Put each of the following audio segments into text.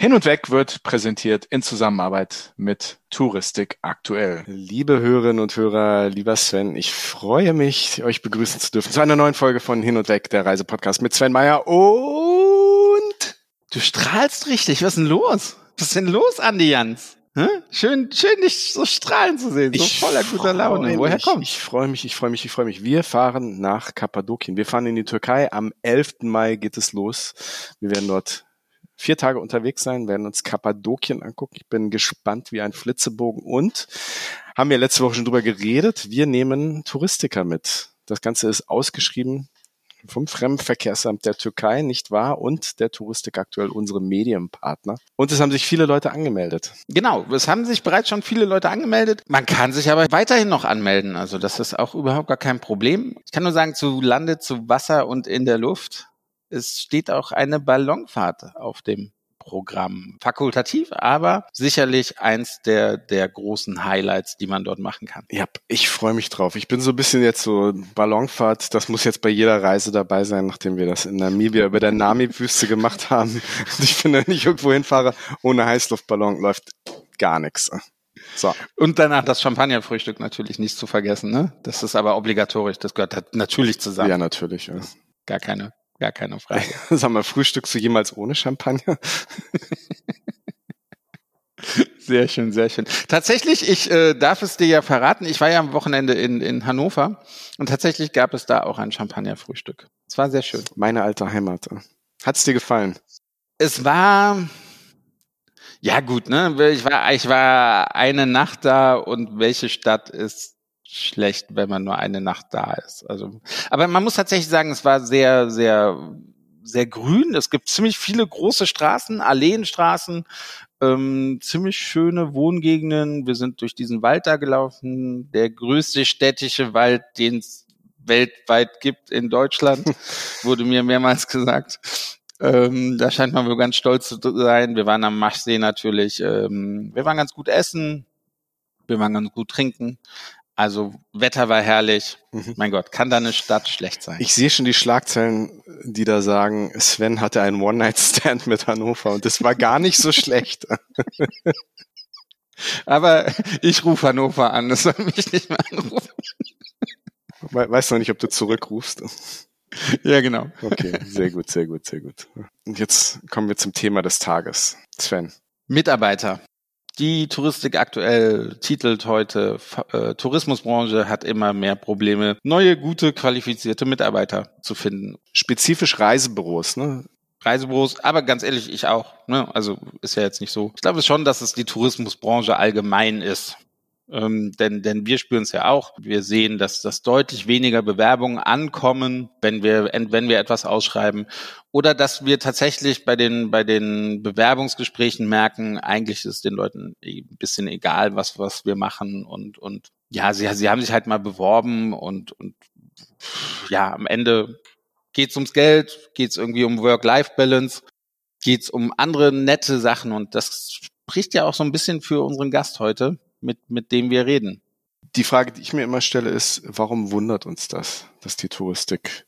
Hin und Weg wird präsentiert in Zusammenarbeit mit Touristik aktuell. Liebe Hörerinnen und Hörer, lieber Sven, ich freue mich, euch begrüßen zu dürfen zu einer neuen Folge von Hin und Weg, der Reisepodcast mit Sven Meyer und du strahlst richtig. Was ist denn los? Was ist denn los, Andi Jans? Schön, schön, dich so strahlen zu sehen, so ich voller guter Laune. Woher kommt? Ich freue mich, ich freue mich, ich freue mich. Wir fahren nach Kappadokien. Wir fahren in die Türkei. Am 11. Mai geht es los. Wir werden dort vier Tage unterwegs sein, werden uns Kappadokien angucken. Ich bin gespannt wie ein Flitzebogen und haben wir letzte Woche schon drüber geredet. Wir nehmen Touristiker mit. Das Ganze ist ausgeschrieben vom Fremdenverkehrsamt der Türkei, nicht wahr? Und der Touristik aktuell unsere Medienpartner. Und es haben sich viele Leute angemeldet. Genau, es haben sich bereits schon viele Leute angemeldet. Man kann sich aber weiterhin noch anmelden. Also das ist auch überhaupt gar kein Problem. Ich kann nur sagen, zu Lande, zu Wasser und in der Luft es steht auch eine Ballonfahrt auf dem Programm. Fakultativ, aber sicherlich eins der, der großen Highlights, die man dort machen kann. Ja, ich freue mich drauf. Ich bin so ein bisschen jetzt so Ballonfahrt, das muss jetzt bei jeder Reise dabei sein, nachdem wir das in Namibia über der Nami-Wüste gemacht haben. ich bin, wenn ich irgendwo hinfahre, ohne Heißluftballon läuft gar nichts. So. Und danach das Champagnerfrühstück natürlich nicht zu vergessen, ne? Das ist aber obligatorisch, das gehört natürlich zusammen. Ja, natürlich. Ja. Gar keine Gar keine Frage. Sag mal, frühstückst du jemals ohne Champagner? Sehr schön, sehr schön. Tatsächlich, ich äh, darf es dir ja verraten, ich war ja am Wochenende in, in Hannover und tatsächlich gab es da auch ein Champagnerfrühstück. Es war sehr schön. Meine alte Heimat. Hat's dir gefallen? Es war ja gut, ne? Ich war, ich war eine Nacht da und welche Stadt ist schlecht, wenn man nur eine Nacht da ist. Also, aber man muss tatsächlich sagen, es war sehr, sehr, sehr grün. Es gibt ziemlich viele große Straßen, Alleenstraßen, ähm, ziemlich schöne Wohngegenden. Wir sind durch diesen Wald da gelaufen, der größte städtische Wald, den es weltweit gibt in Deutschland, wurde mir mehrmals gesagt. Ähm, da scheint man wohl ganz stolz zu sein. Wir waren am Maschsee natürlich. Ähm, wir waren ganz gut essen. Wir waren ganz gut trinken. Also Wetter war herrlich. Mhm. Mein Gott, kann da eine Stadt schlecht sein? Ich sehe schon die Schlagzeilen, die da sagen, Sven hatte einen One-Night-Stand mit Hannover und das war gar nicht so schlecht. Aber ich rufe Hannover an, das soll mich nicht mehr anrufen. Weißt du noch nicht, ob du zurückrufst? Ja, genau. Okay, sehr gut, sehr gut, sehr gut. Und jetzt kommen wir zum Thema des Tages. Sven. Mitarbeiter. Die Touristik aktuell titelt heute, äh, Tourismusbranche hat immer mehr Probleme, neue, gute, qualifizierte Mitarbeiter zu finden. Spezifisch Reisebüros, ne? Reisebüros, aber ganz ehrlich, ich auch. Ne? Also ist ja jetzt nicht so. Ich glaube schon, dass es die Tourismusbranche allgemein ist. Ähm, denn, denn wir spüren es ja auch. Wir sehen, dass, dass deutlich weniger Bewerbungen ankommen, wenn wir, wenn wir etwas ausschreiben. Oder dass wir tatsächlich bei den, bei den Bewerbungsgesprächen merken, eigentlich ist den Leuten ein bisschen egal, was, was wir machen. Und, und ja, sie, sie haben sich halt mal beworben und, und ja, am Ende geht's ums Geld, geht's irgendwie um Work-Life-Balance, geht's um andere nette Sachen. Und das spricht ja auch so ein bisschen für unseren Gast heute mit, mit dem wir reden. Die Frage, die ich mir immer stelle, ist, warum wundert uns das, dass die Touristik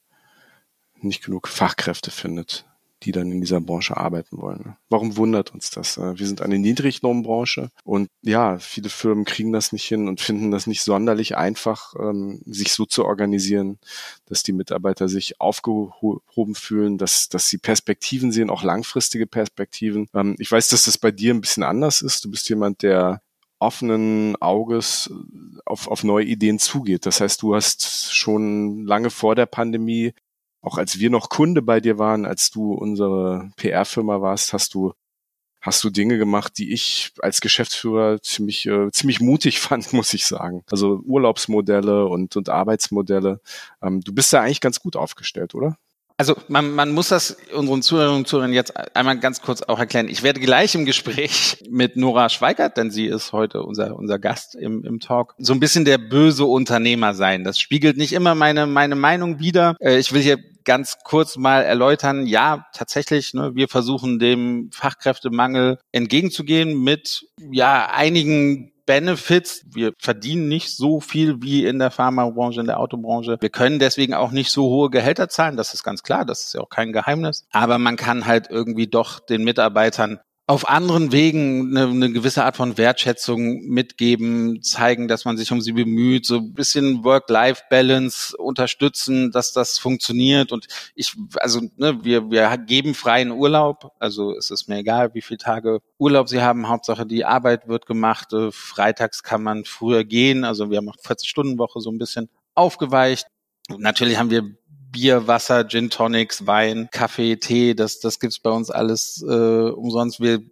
nicht genug Fachkräfte findet, die dann in dieser Branche arbeiten wollen? Warum wundert uns das? Wir sind eine Niedriglohnbranche und ja, viele Firmen kriegen das nicht hin und finden das nicht sonderlich einfach, ähm, sich so zu organisieren, dass die Mitarbeiter sich aufgehoben fühlen, dass, dass sie Perspektiven sehen, auch langfristige Perspektiven. Ähm, ich weiß, dass das bei dir ein bisschen anders ist. Du bist jemand, der offenen Auges auf, auf neue Ideen zugeht. Das heißt, du hast schon lange vor der Pandemie, auch als wir noch Kunde bei dir waren, als du unsere PR-Firma warst, hast du hast du Dinge gemacht, die ich als Geschäftsführer ziemlich äh, ziemlich mutig fand, muss ich sagen. Also Urlaubsmodelle und und Arbeitsmodelle. Ähm, du bist da eigentlich ganz gut aufgestellt, oder? Also man, man muss das unseren Zuhörerinnen und Zuhörern jetzt einmal ganz kurz auch erklären. Ich werde gleich im Gespräch mit Nora Schweigert, denn sie ist heute unser, unser Gast im, im Talk, so ein bisschen der böse Unternehmer sein. Das spiegelt nicht immer meine, meine Meinung wider. Äh, ich will hier ganz kurz mal erläutern, ja, tatsächlich, ne, wir versuchen dem Fachkräftemangel entgegenzugehen mit ja einigen Benefits. Wir verdienen nicht so viel wie in der Pharmabranche, in der Autobranche. Wir können deswegen auch nicht so hohe Gehälter zahlen. Das ist ganz klar. Das ist ja auch kein Geheimnis. Aber man kann halt irgendwie doch den Mitarbeitern auf anderen Wegen eine, eine gewisse Art von Wertschätzung mitgeben, zeigen, dass man sich um sie bemüht, so ein bisschen Work-Life-Balance unterstützen, dass das funktioniert. Und ich, also ne, wir, wir geben freien Urlaub. Also es ist mir egal, wie viele Tage Urlaub sie haben. Hauptsache die Arbeit wird gemacht. Äh, freitags kann man früher gehen. Also wir haben auch 40-Stunden-Woche so ein bisschen aufgeweicht. Natürlich haben wir Bier, Wasser, Gin Tonics, Wein, Kaffee, Tee, das, das gibt's bei uns alles äh, umsonst. Wir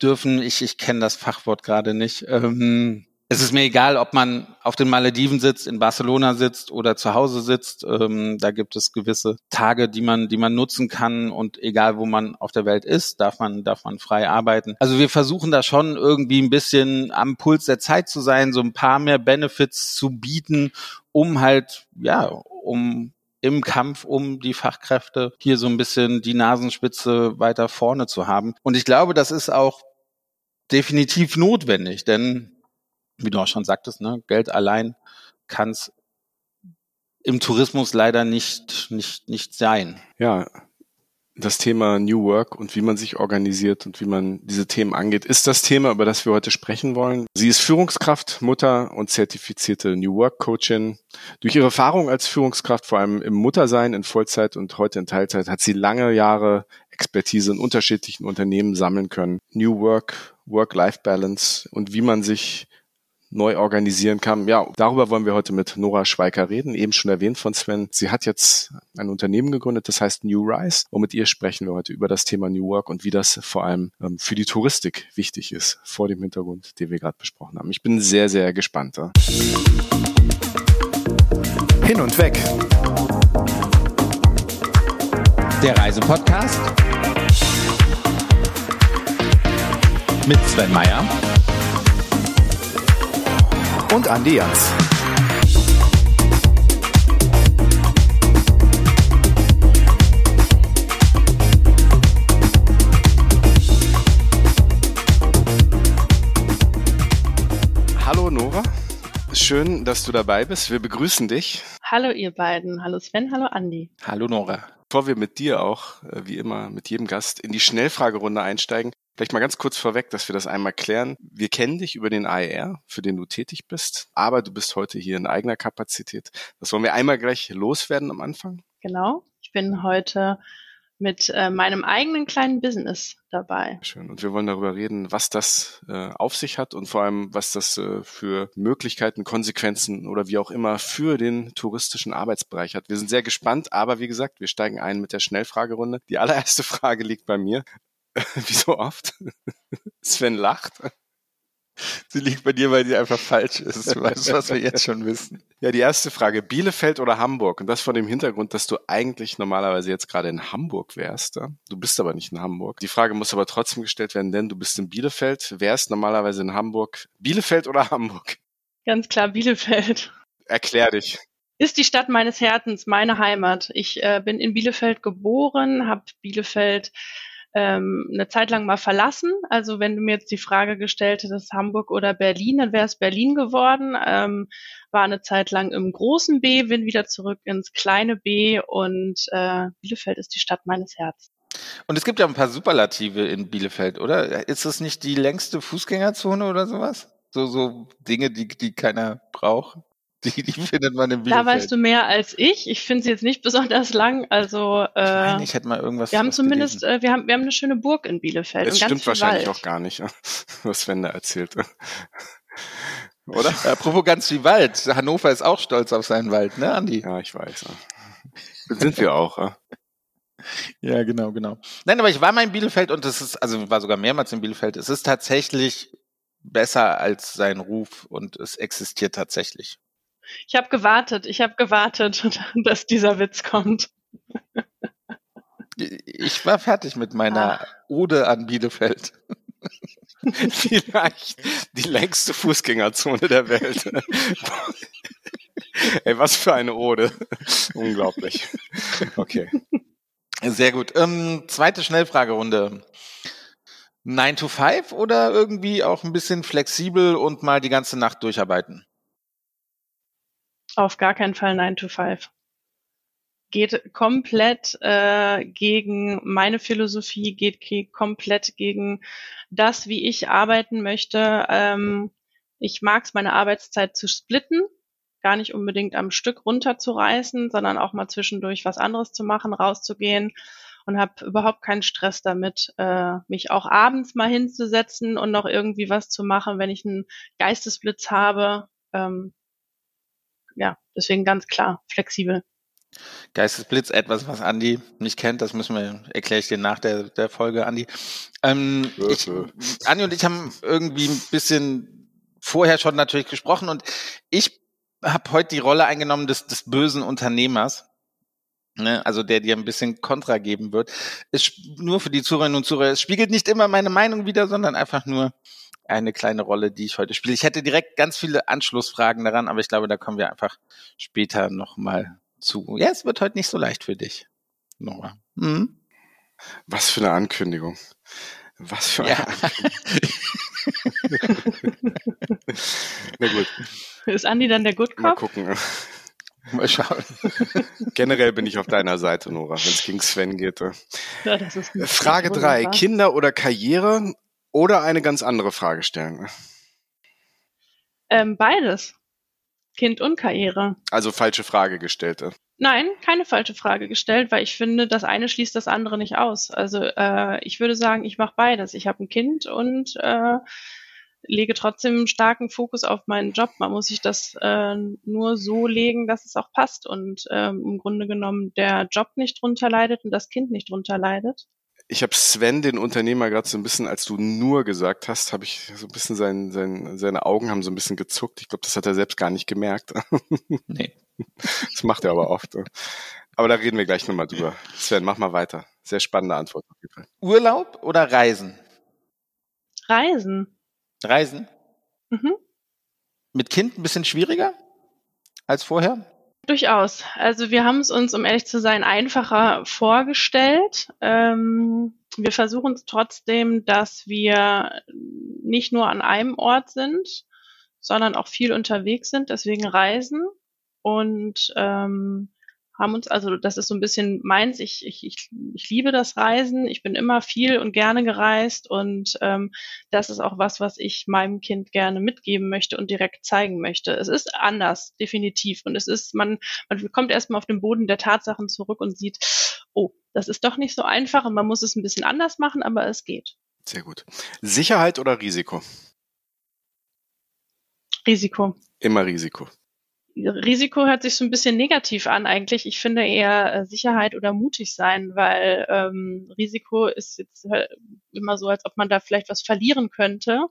dürfen, ich, ich kenne das Fachwort gerade nicht. Ähm, es ist mir egal, ob man auf den Malediven sitzt, in Barcelona sitzt oder zu Hause sitzt. Ähm, da gibt es gewisse Tage, die man, die man nutzen kann und egal, wo man auf der Welt ist, darf man, darf man frei arbeiten. Also wir versuchen da schon irgendwie ein bisschen am Puls der Zeit zu sein, so ein paar mehr Benefits zu bieten, um halt, ja, um im Kampf um die Fachkräfte hier so ein bisschen die Nasenspitze weiter vorne zu haben. Und ich glaube, das ist auch definitiv notwendig, denn wie du auch schon sagtest, ne, Geld allein kann es im Tourismus leider nicht, nicht, nicht sein. Ja, das Thema New Work und wie man sich organisiert und wie man diese Themen angeht, ist das Thema, über das wir heute sprechen wollen. Sie ist Führungskraft, Mutter und zertifizierte New Work Coachin. Durch ihre Erfahrung als Führungskraft, vor allem im Muttersein in Vollzeit und heute in Teilzeit, hat sie lange Jahre Expertise in unterschiedlichen Unternehmen sammeln können. New Work, Work-Life-Balance und wie man sich neu organisieren kann. Ja, darüber wollen wir heute mit Nora Schweiker reden, eben schon erwähnt von Sven. Sie hat jetzt ein Unternehmen gegründet, das heißt New Rise. Und mit ihr sprechen wir heute über das Thema New Work und wie das vor allem ähm, für die Touristik wichtig ist, vor dem Hintergrund, den wir gerade besprochen haben. Ich bin sehr, sehr gespannt. Hin und weg. Der Reisepodcast mit Sven Meyer und Andi Jans. Hallo Nora, schön, dass du dabei bist. Wir begrüßen dich. Hallo ihr beiden. Hallo Sven, hallo Andi. Hallo Nora. Bevor wir mit dir auch, äh, wie immer, mit jedem Gast in die Schnellfragerunde einsteigen, Vielleicht mal ganz kurz vorweg, dass wir das einmal klären. Wir kennen dich über den AER, für den du tätig bist, aber du bist heute hier in eigener Kapazität. Das wollen wir einmal gleich loswerden am Anfang. Genau. Ich bin heute mit äh, meinem eigenen kleinen Business dabei. Schön. Und wir wollen darüber reden, was das äh, auf sich hat und vor allem, was das äh, für Möglichkeiten, Konsequenzen oder wie auch immer für den touristischen Arbeitsbereich hat. Wir sind sehr gespannt, aber wie gesagt, wir steigen ein mit der Schnellfragerunde. Die allererste Frage liegt bei mir. Wie so oft? Sven lacht. Sie liegt bei dir, weil sie einfach falsch ist. Du weißt, was wir jetzt schon wissen. Ja, die erste Frage. Bielefeld oder Hamburg? Und das vor dem Hintergrund, dass du eigentlich normalerweise jetzt gerade in Hamburg wärst. Ja? Du bist aber nicht in Hamburg. Die Frage muss aber trotzdem gestellt werden, denn du bist in Bielefeld, wärst normalerweise in Hamburg. Bielefeld oder Hamburg? Ganz klar Bielefeld. Erklär dich. Ist die Stadt meines Herzens, meine Heimat. Ich äh, bin in Bielefeld geboren, habe Bielefeld ähm, eine Zeit lang mal verlassen. Also wenn du mir jetzt die Frage gestellt hättest, Hamburg oder Berlin, dann wäre es Berlin geworden. Ähm, war eine Zeit lang im großen B, bin wieder zurück ins kleine B und äh, Bielefeld ist die Stadt meines Herzens. Und es gibt ja ein paar Superlative in Bielefeld, oder? Ist das nicht die längste Fußgängerzone oder sowas? So, so Dinge, die, die keiner braucht? Die, die findet man in Bielefeld. Da weißt du mehr als ich. Ich finde sie jetzt nicht besonders lang. Also äh, ich, meine, ich hätte mal irgendwas. Wir haben zumindest, äh, wir haben, wir haben eine schöne Burg in Bielefeld. Das stimmt wahrscheinlich Wald. auch gar nicht, was Sven da erzählt. Oder? Apropos ganz viel Wald. Hannover ist auch stolz auf seinen Wald, ne, Andi? Ja, ich weiß. Ja. Sind wir auch. Ja? ja, genau, genau. Nein, aber ich war mal in Bielefeld und es ist, also war sogar mehrmals in Bielefeld. Es ist tatsächlich besser als sein Ruf und es existiert tatsächlich. Ich habe gewartet, ich habe gewartet, dass dieser Witz kommt. Ich war fertig mit meiner ah. Ode an Bielefeld. Vielleicht die längste Fußgängerzone der Welt. Ey, was für eine Ode. Unglaublich. Okay. Sehr gut. Ähm, zweite Schnellfragerunde. 9 to 5 oder irgendwie auch ein bisschen flexibel und mal die ganze Nacht durcharbeiten? Auf gar keinen Fall 9 to 5. geht komplett äh, gegen meine Philosophie, geht, geht komplett gegen das, wie ich arbeiten möchte. Ähm, ich mag es, meine Arbeitszeit zu splitten, gar nicht unbedingt am Stück runterzureißen, sondern auch mal zwischendurch was anderes zu machen, rauszugehen und habe überhaupt keinen Stress damit, äh, mich auch abends mal hinzusetzen und noch irgendwie was zu machen, wenn ich einen Geistesblitz habe. Ähm, ja, deswegen ganz klar, flexibel. Geistesblitz, etwas, was Andi nicht kennt, das müssen wir, erkläre ich dir nach der, der Folge, Andi. Ähm, ich, Andi und ich haben irgendwie ein bisschen vorher schon natürlich gesprochen und ich habe heute die Rolle eingenommen des, des bösen Unternehmers. Ne, also der dir ein bisschen Kontra geben wird. Es, nur für die Zuhörerinnen und Zuhörer, es spiegelt nicht immer meine Meinung wieder, sondern einfach nur eine kleine Rolle, die ich heute spiele. Ich hätte direkt ganz viele Anschlussfragen daran, aber ich glaube, da kommen wir einfach später nochmal zu. Ja, es wird heute nicht so leicht für dich, Nora. Mhm. Was für eine Ankündigung. Was für eine ja. Ankündigung. Na gut. Ist Andi dann der Good Cop? Mal gucken. Mal schauen. Generell bin ich auf deiner Seite, Nora, wenn es gegen Sven geht. Ja, das ist Frage drei: Kinder oder Karriere oder eine ganz andere Frage stellen? Ähm, beides. Kind und Karriere. Also falsche Frage gestellte. Nein, keine falsche Frage gestellt, weil ich finde, das eine schließt das andere nicht aus. Also äh, ich würde sagen, ich mache beides. Ich habe ein Kind und äh, lege trotzdem starken Fokus auf meinen Job. Man muss sich das äh, nur so legen, dass es auch passt und ähm, im Grunde genommen der Job nicht drunter leidet und das Kind nicht drunter leidet. Ich habe Sven, den Unternehmer, gerade so ein bisschen, als du nur gesagt hast, habe ich so ein bisschen sein, sein, seine Augen haben so ein bisschen gezuckt. Ich glaube, das hat er selbst gar nicht gemerkt. Nee. Das macht er aber oft. Aber da reden wir gleich nochmal drüber. Sven, mach mal weiter. Sehr spannende Antwort auf jeden Fall. Urlaub oder Reisen? Reisen. Reisen? Mhm. Mit Kind ein bisschen schwieriger als vorher? Durchaus. Also wir haben es uns, um ehrlich zu sein, einfacher vorgestellt. Ähm, wir versuchen es trotzdem, dass wir nicht nur an einem Ort sind, sondern auch viel unterwegs sind, deswegen reisen und ähm, haben uns, also das ist so ein bisschen meins, ich, ich, ich, ich liebe das Reisen, ich bin immer viel und gerne gereist und ähm, das ist auch was, was ich meinem Kind gerne mitgeben möchte und direkt zeigen möchte. Es ist anders, definitiv. Und es ist, man, man kommt erstmal auf den Boden der Tatsachen zurück und sieht, oh, das ist doch nicht so einfach und man muss es ein bisschen anders machen, aber es geht. Sehr gut. Sicherheit oder Risiko? Risiko. Immer Risiko. Risiko hört sich so ein bisschen negativ an eigentlich. Ich finde eher äh, Sicherheit oder mutig sein, weil ähm, Risiko ist jetzt äh, immer so, als ob man da vielleicht was verlieren könnte.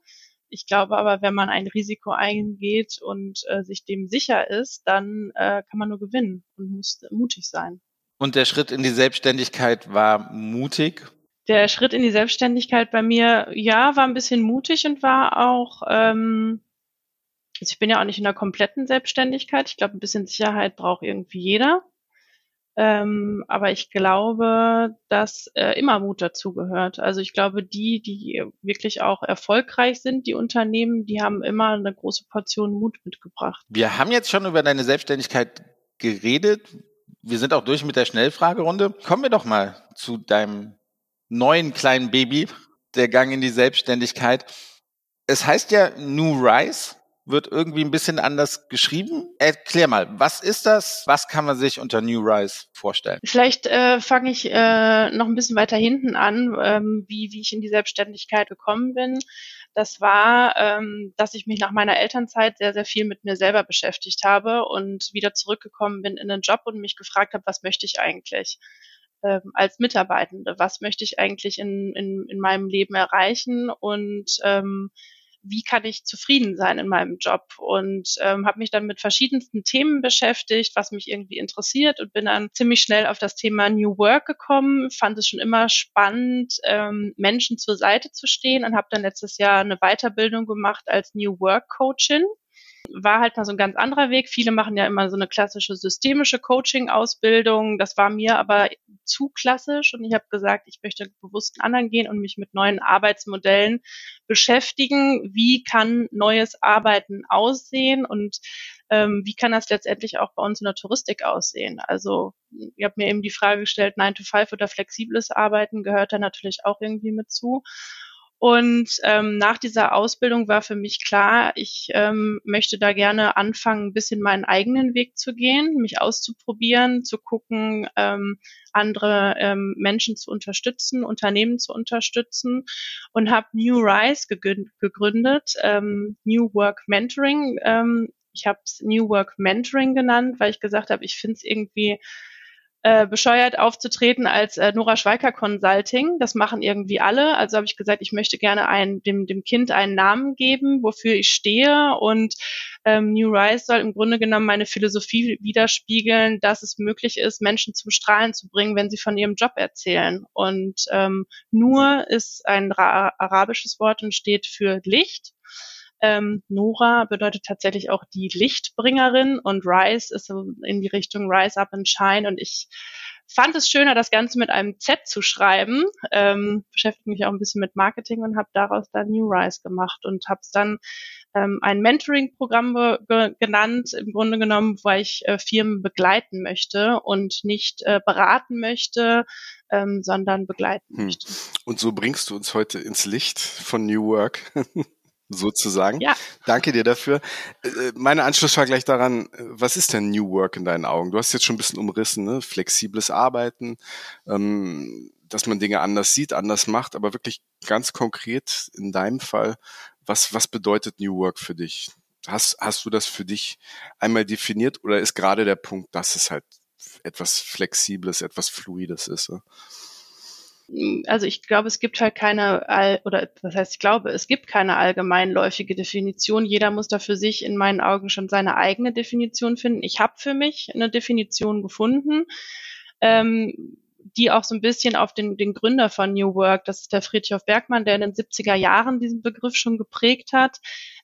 Ich glaube aber, wenn man ein Risiko eingeht und äh, sich dem sicher ist, dann äh, kann man nur gewinnen und muss mutig sein. Und der Schritt in die Selbstständigkeit war mutig? Der Schritt in die Selbstständigkeit bei mir, ja, war ein bisschen mutig und war auch ähm, also ich bin ja auch nicht in der kompletten Selbstständigkeit. Ich glaube, ein bisschen Sicherheit braucht irgendwie jeder. Ähm, aber ich glaube, dass äh, immer Mut dazugehört. Also ich glaube, die, die wirklich auch erfolgreich sind, die Unternehmen, die haben immer eine große Portion Mut mitgebracht. Wir haben jetzt schon über deine Selbstständigkeit geredet. Wir sind auch durch mit der Schnellfragerunde. Kommen wir doch mal zu deinem neuen kleinen Baby, der Gang in die Selbstständigkeit. Es heißt ja New Rise wird irgendwie ein bisschen anders geschrieben. Erklär mal, was ist das? Was kann man sich unter New Rise vorstellen? Vielleicht äh, fange ich äh, noch ein bisschen weiter hinten an, ähm, wie, wie ich in die Selbstständigkeit gekommen bin. Das war, ähm, dass ich mich nach meiner Elternzeit sehr, sehr viel mit mir selber beschäftigt habe und wieder zurückgekommen bin in den Job und mich gefragt habe, was möchte ich eigentlich? ähm, als Mitarbeitende, was möchte ich eigentlich in, in, in meinem Leben erreichen und ähm, wie kann ich zufrieden sein in meinem Job? Und ähm, habe mich dann mit verschiedensten Themen beschäftigt, was mich irgendwie interessiert und bin dann ziemlich schnell auf das Thema New Work gekommen, fand es schon immer spannend, ähm, Menschen zur Seite zu stehen und habe dann letztes Jahr eine Weiterbildung gemacht als New Work Coachin war halt mal so ein ganz anderer Weg. Viele machen ja immer so eine klassische systemische Coaching-Ausbildung. Das war mir aber zu klassisch und ich habe gesagt, ich möchte bewusst einen anderen gehen und mich mit neuen Arbeitsmodellen beschäftigen. Wie kann neues Arbeiten aussehen und ähm, wie kann das letztendlich auch bei uns in der Touristik aussehen? Also ihr habt mir eben die Frage gestellt, 9 to 5 oder flexibles Arbeiten gehört da natürlich auch irgendwie mit zu. Und ähm, nach dieser Ausbildung war für mich klar, ich ähm, möchte da gerne anfangen, ein bisschen meinen eigenen Weg zu gehen, mich auszuprobieren, zu gucken, ähm, andere ähm, Menschen zu unterstützen, Unternehmen zu unterstützen und habe New Rise gegründet, ähm, New Work Mentoring. Ähm, ich habe es New Work Mentoring genannt, weil ich gesagt habe, ich finde es irgendwie äh, bescheuert aufzutreten als äh, Nora Schweiker Consulting. Das machen irgendwie alle. Also habe ich gesagt, ich möchte gerne ein, dem, dem Kind einen Namen geben, wofür ich stehe. Und ähm, New Rise soll im Grunde genommen meine Philosophie widerspiegeln, dass es möglich ist, Menschen zum Strahlen zu bringen, wenn sie von ihrem Job erzählen. Und ähm, Nur ist ein arabisches Wort und steht für Licht. Ähm, Nora bedeutet tatsächlich auch die Lichtbringerin und Rise ist so in die Richtung Rise Up and Shine und ich fand es schöner, das Ganze mit einem Z zu schreiben, ähm, beschäftige mich auch ein bisschen mit Marketing und habe daraus dann New Rise gemacht und habe es dann ähm, ein Mentoring-Programm genannt, im Grunde genommen, weil ich äh, Firmen begleiten möchte und nicht äh, beraten möchte, ähm, sondern begleiten hm. möchte. Und so bringst du uns heute ins Licht von New Work. sozusagen. Ja. Danke dir dafür. Äh, meine Anschlussfrage gleich daran, äh, was ist denn New Work in deinen Augen? Du hast jetzt schon ein bisschen umrissen, ne? flexibles Arbeiten, ähm, dass man Dinge anders sieht, anders macht, aber wirklich ganz konkret in deinem Fall, was, was bedeutet New Work für dich? Hast, hast du das für dich einmal definiert oder ist gerade der Punkt, dass es halt etwas Flexibles, etwas Fluides ist? Ne? Also ich glaube, es gibt halt keine, all, oder was heißt ich glaube, es gibt keine allgemeinläufige Definition. Jeder muss da für sich in meinen Augen schon seine eigene Definition finden. Ich habe für mich eine Definition gefunden, ähm, die auch so ein bisschen auf den, den Gründer von New Work, das ist der Friedrich Bergmann, der in den 70er Jahren diesen Begriff schon geprägt hat,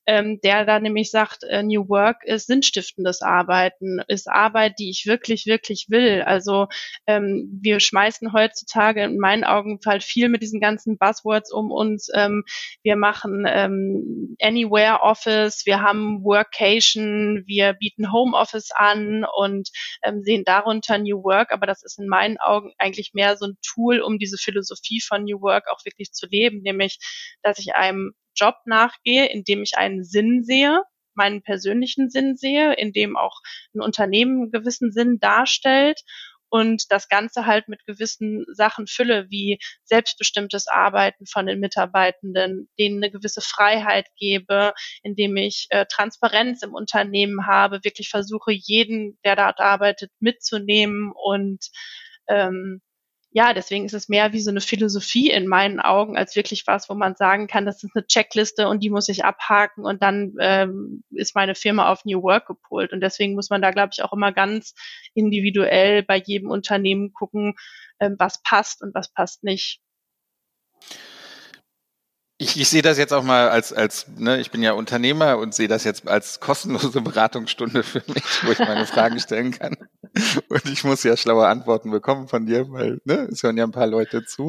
ähm, der da nämlich sagt, äh, New Work ist sinnstiftendes Arbeiten, ist Arbeit, die ich wirklich, wirklich will. Also ähm, wir schmeißen heutzutage in meinen Augen halt viel mit diesen ganzen Buzzwords um uns. Ähm, wir machen ähm, Anywhere Office, wir haben Workation, wir bieten Home Office an und ähm, sehen darunter New Work, aber das ist in meinen Augen eigentlich mehr so ein Tool, um diese Philosophie von New Work auch wirklich zu leben, nämlich dass ich einem Job nachgehe, in dem ich einen Sinn sehe, meinen persönlichen Sinn sehe, in dem auch ein Unternehmen einen gewissen Sinn darstellt und das Ganze halt mit gewissen Sachen fülle, wie selbstbestimmtes Arbeiten von den Mitarbeitenden, denen eine gewisse Freiheit gebe, indem ich äh, Transparenz im Unternehmen habe, wirklich versuche, jeden, der dort arbeitet, mitzunehmen und ähm, ja, deswegen ist es mehr wie so eine Philosophie in meinen Augen als wirklich was, wo man sagen kann, das ist eine Checkliste und die muss ich abhaken und dann ähm, ist meine Firma auf New Work gepolt. Und deswegen muss man da, glaube ich, auch immer ganz individuell bei jedem Unternehmen gucken, ähm, was passt und was passt nicht. Ich, ich sehe das jetzt auch mal als, als ne, ich bin ja Unternehmer und sehe das jetzt als kostenlose Beratungsstunde für mich, wo ich meine Fragen stellen kann. Und ich muss ja schlaue Antworten bekommen von dir, weil ne, es hören ja ein paar Leute zu.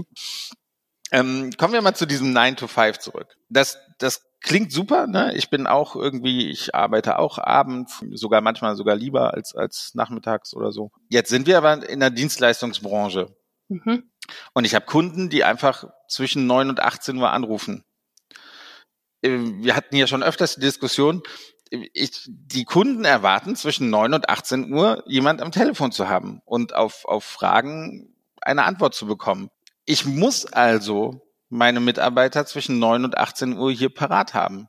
Ähm, kommen wir mal zu diesem 9 to 5 zurück. Das, das klingt super, ne? Ich bin auch irgendwie, ich arbeite auch abends, sogar manchmal sogar lieber als, als nachmittags oder so. Jetzt sind wir aber in der Dienstleistungsbranche. Mhm. Und ich habe Kunden, die einfach zwischen 9 und 18 Uhr anrufen. Äh, wir hatten ja schon öfters die Diskussion, ich, die Kunden erwarten zwischen 9 und 18 Uhr jemand am Telefon zu haben und auf, auf Fragen eine Antwort zu bekommen. Ich muss also meine Mitarbeiter zwischen 9 und 18 Uhr hier parat haben.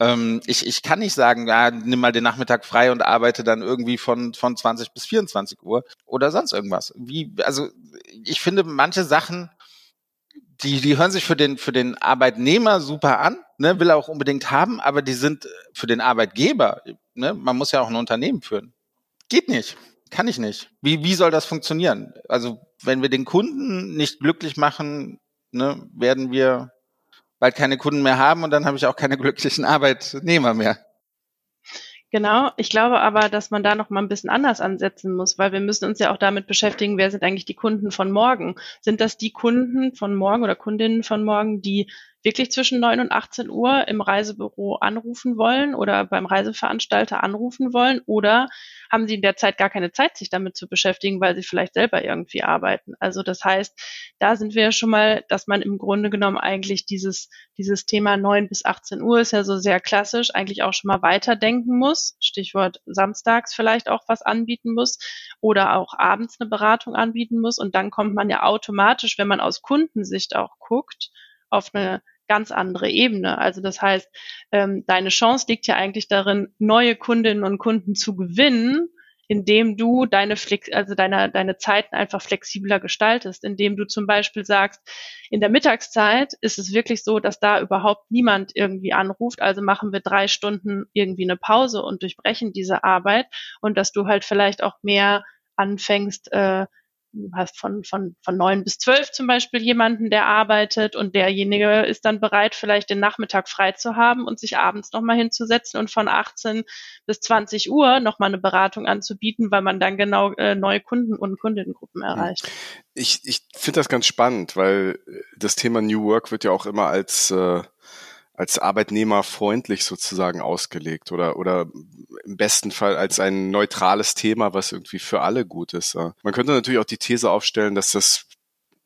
Ähm, ich, ich kann nicht sagen, ja, nimm mal den Nachmittag frei und arbeite dann irgendwie von, von 20 bis 24 Uhr oder sonst irgendwas. Wie, also ich finde manche Sachen, die, die hören sich für den, für den Arbeitnehmer super an, ne, will er auch unbedingt haben, aber die sind für den Arbeitgeber, ne, man muss ja auch ein Unternehmen führen. Geht nicht. Kann ich nicht. Wie, wie soll das funktionieren? Also, wenn wir den Kunden nicht glücklich machen, ne, werden wir bald keine Kunden mehr haben und dann habe ich auch keine glücklichen Arbeitnehmer mehr. Genau, ich glaube aber, dass man da noch mal ein bisschen anders ansetzen muss, weil wir müssen uns ja auch damit beschäftigen, wer sind eigentlich die Kunden von morgen? Sind das die Kunden von morgen oder Kundinnen von morgen, die wirklich zwischen 9 und 18 Uhr im Reisebüro anrufen wollen oder beim Reiseveranstalter anrufen wollen oder haben sie in der Zeit gar keine Zeit, sich damit zu beschäftigen, weil sie vielleicht selber irgendwie arbeiten. Also das heißt, da sind wir schon mal, dass man im Grunde genommen eigentlich dieses, dieses Thema 9 bis 18 Uhr ist ja so sehr klassisch, eigentlich auch schon mal weiterdenken muss. Stichwort samstags vielleicht auch was anbieten muss oder auch abends eine Beratung anbieten muss. Und dann kommt man ja automatisch, wenn man aus Kundensicht auch guckt, auf eine ganz andere Ebene. Also das heißt, ähm, deine Chance liegt ja eigentlich darin, neue Kundinnen und Kunden zu gewinnen, indem du deine Flex also deine, deine Zeiten einfach flexibler gestaltest, indem du zum Beispiel sagst, in der Mittagszeit ist es wirklich so, dass da überhaupt niemand irgendwie anruft, also machen wir drei Stunden irgendwie eine Pause und durchbrechen diese Arbeit. Und dass du halt vielleicht auch mehr anfängst, äh, du hast von, von, von neun bis zwölf zum Beispiel jemanden, der arbeitet und derjenige ist dann bereit, vielleicht den Nachmittag frei zu haben und sich abends nochmal hinzusetzen und von 18 bis 20 Uhr nochmal eine Beratung anzubieten, weil man dann genau äh, neue Kunden und Kundinnengruppen hm. erreicht. Ich, ich finde das ganz spannend, weil das Thema New Work wird ja auch immer als äh, als arbeitnehmerfreundlich sozusagen ausgelegt oder, oder im besten Fall als ein neutrales Thema, was irgendwie für alle gut ist. Man könnte natürlich auch die These aufstellen, dass das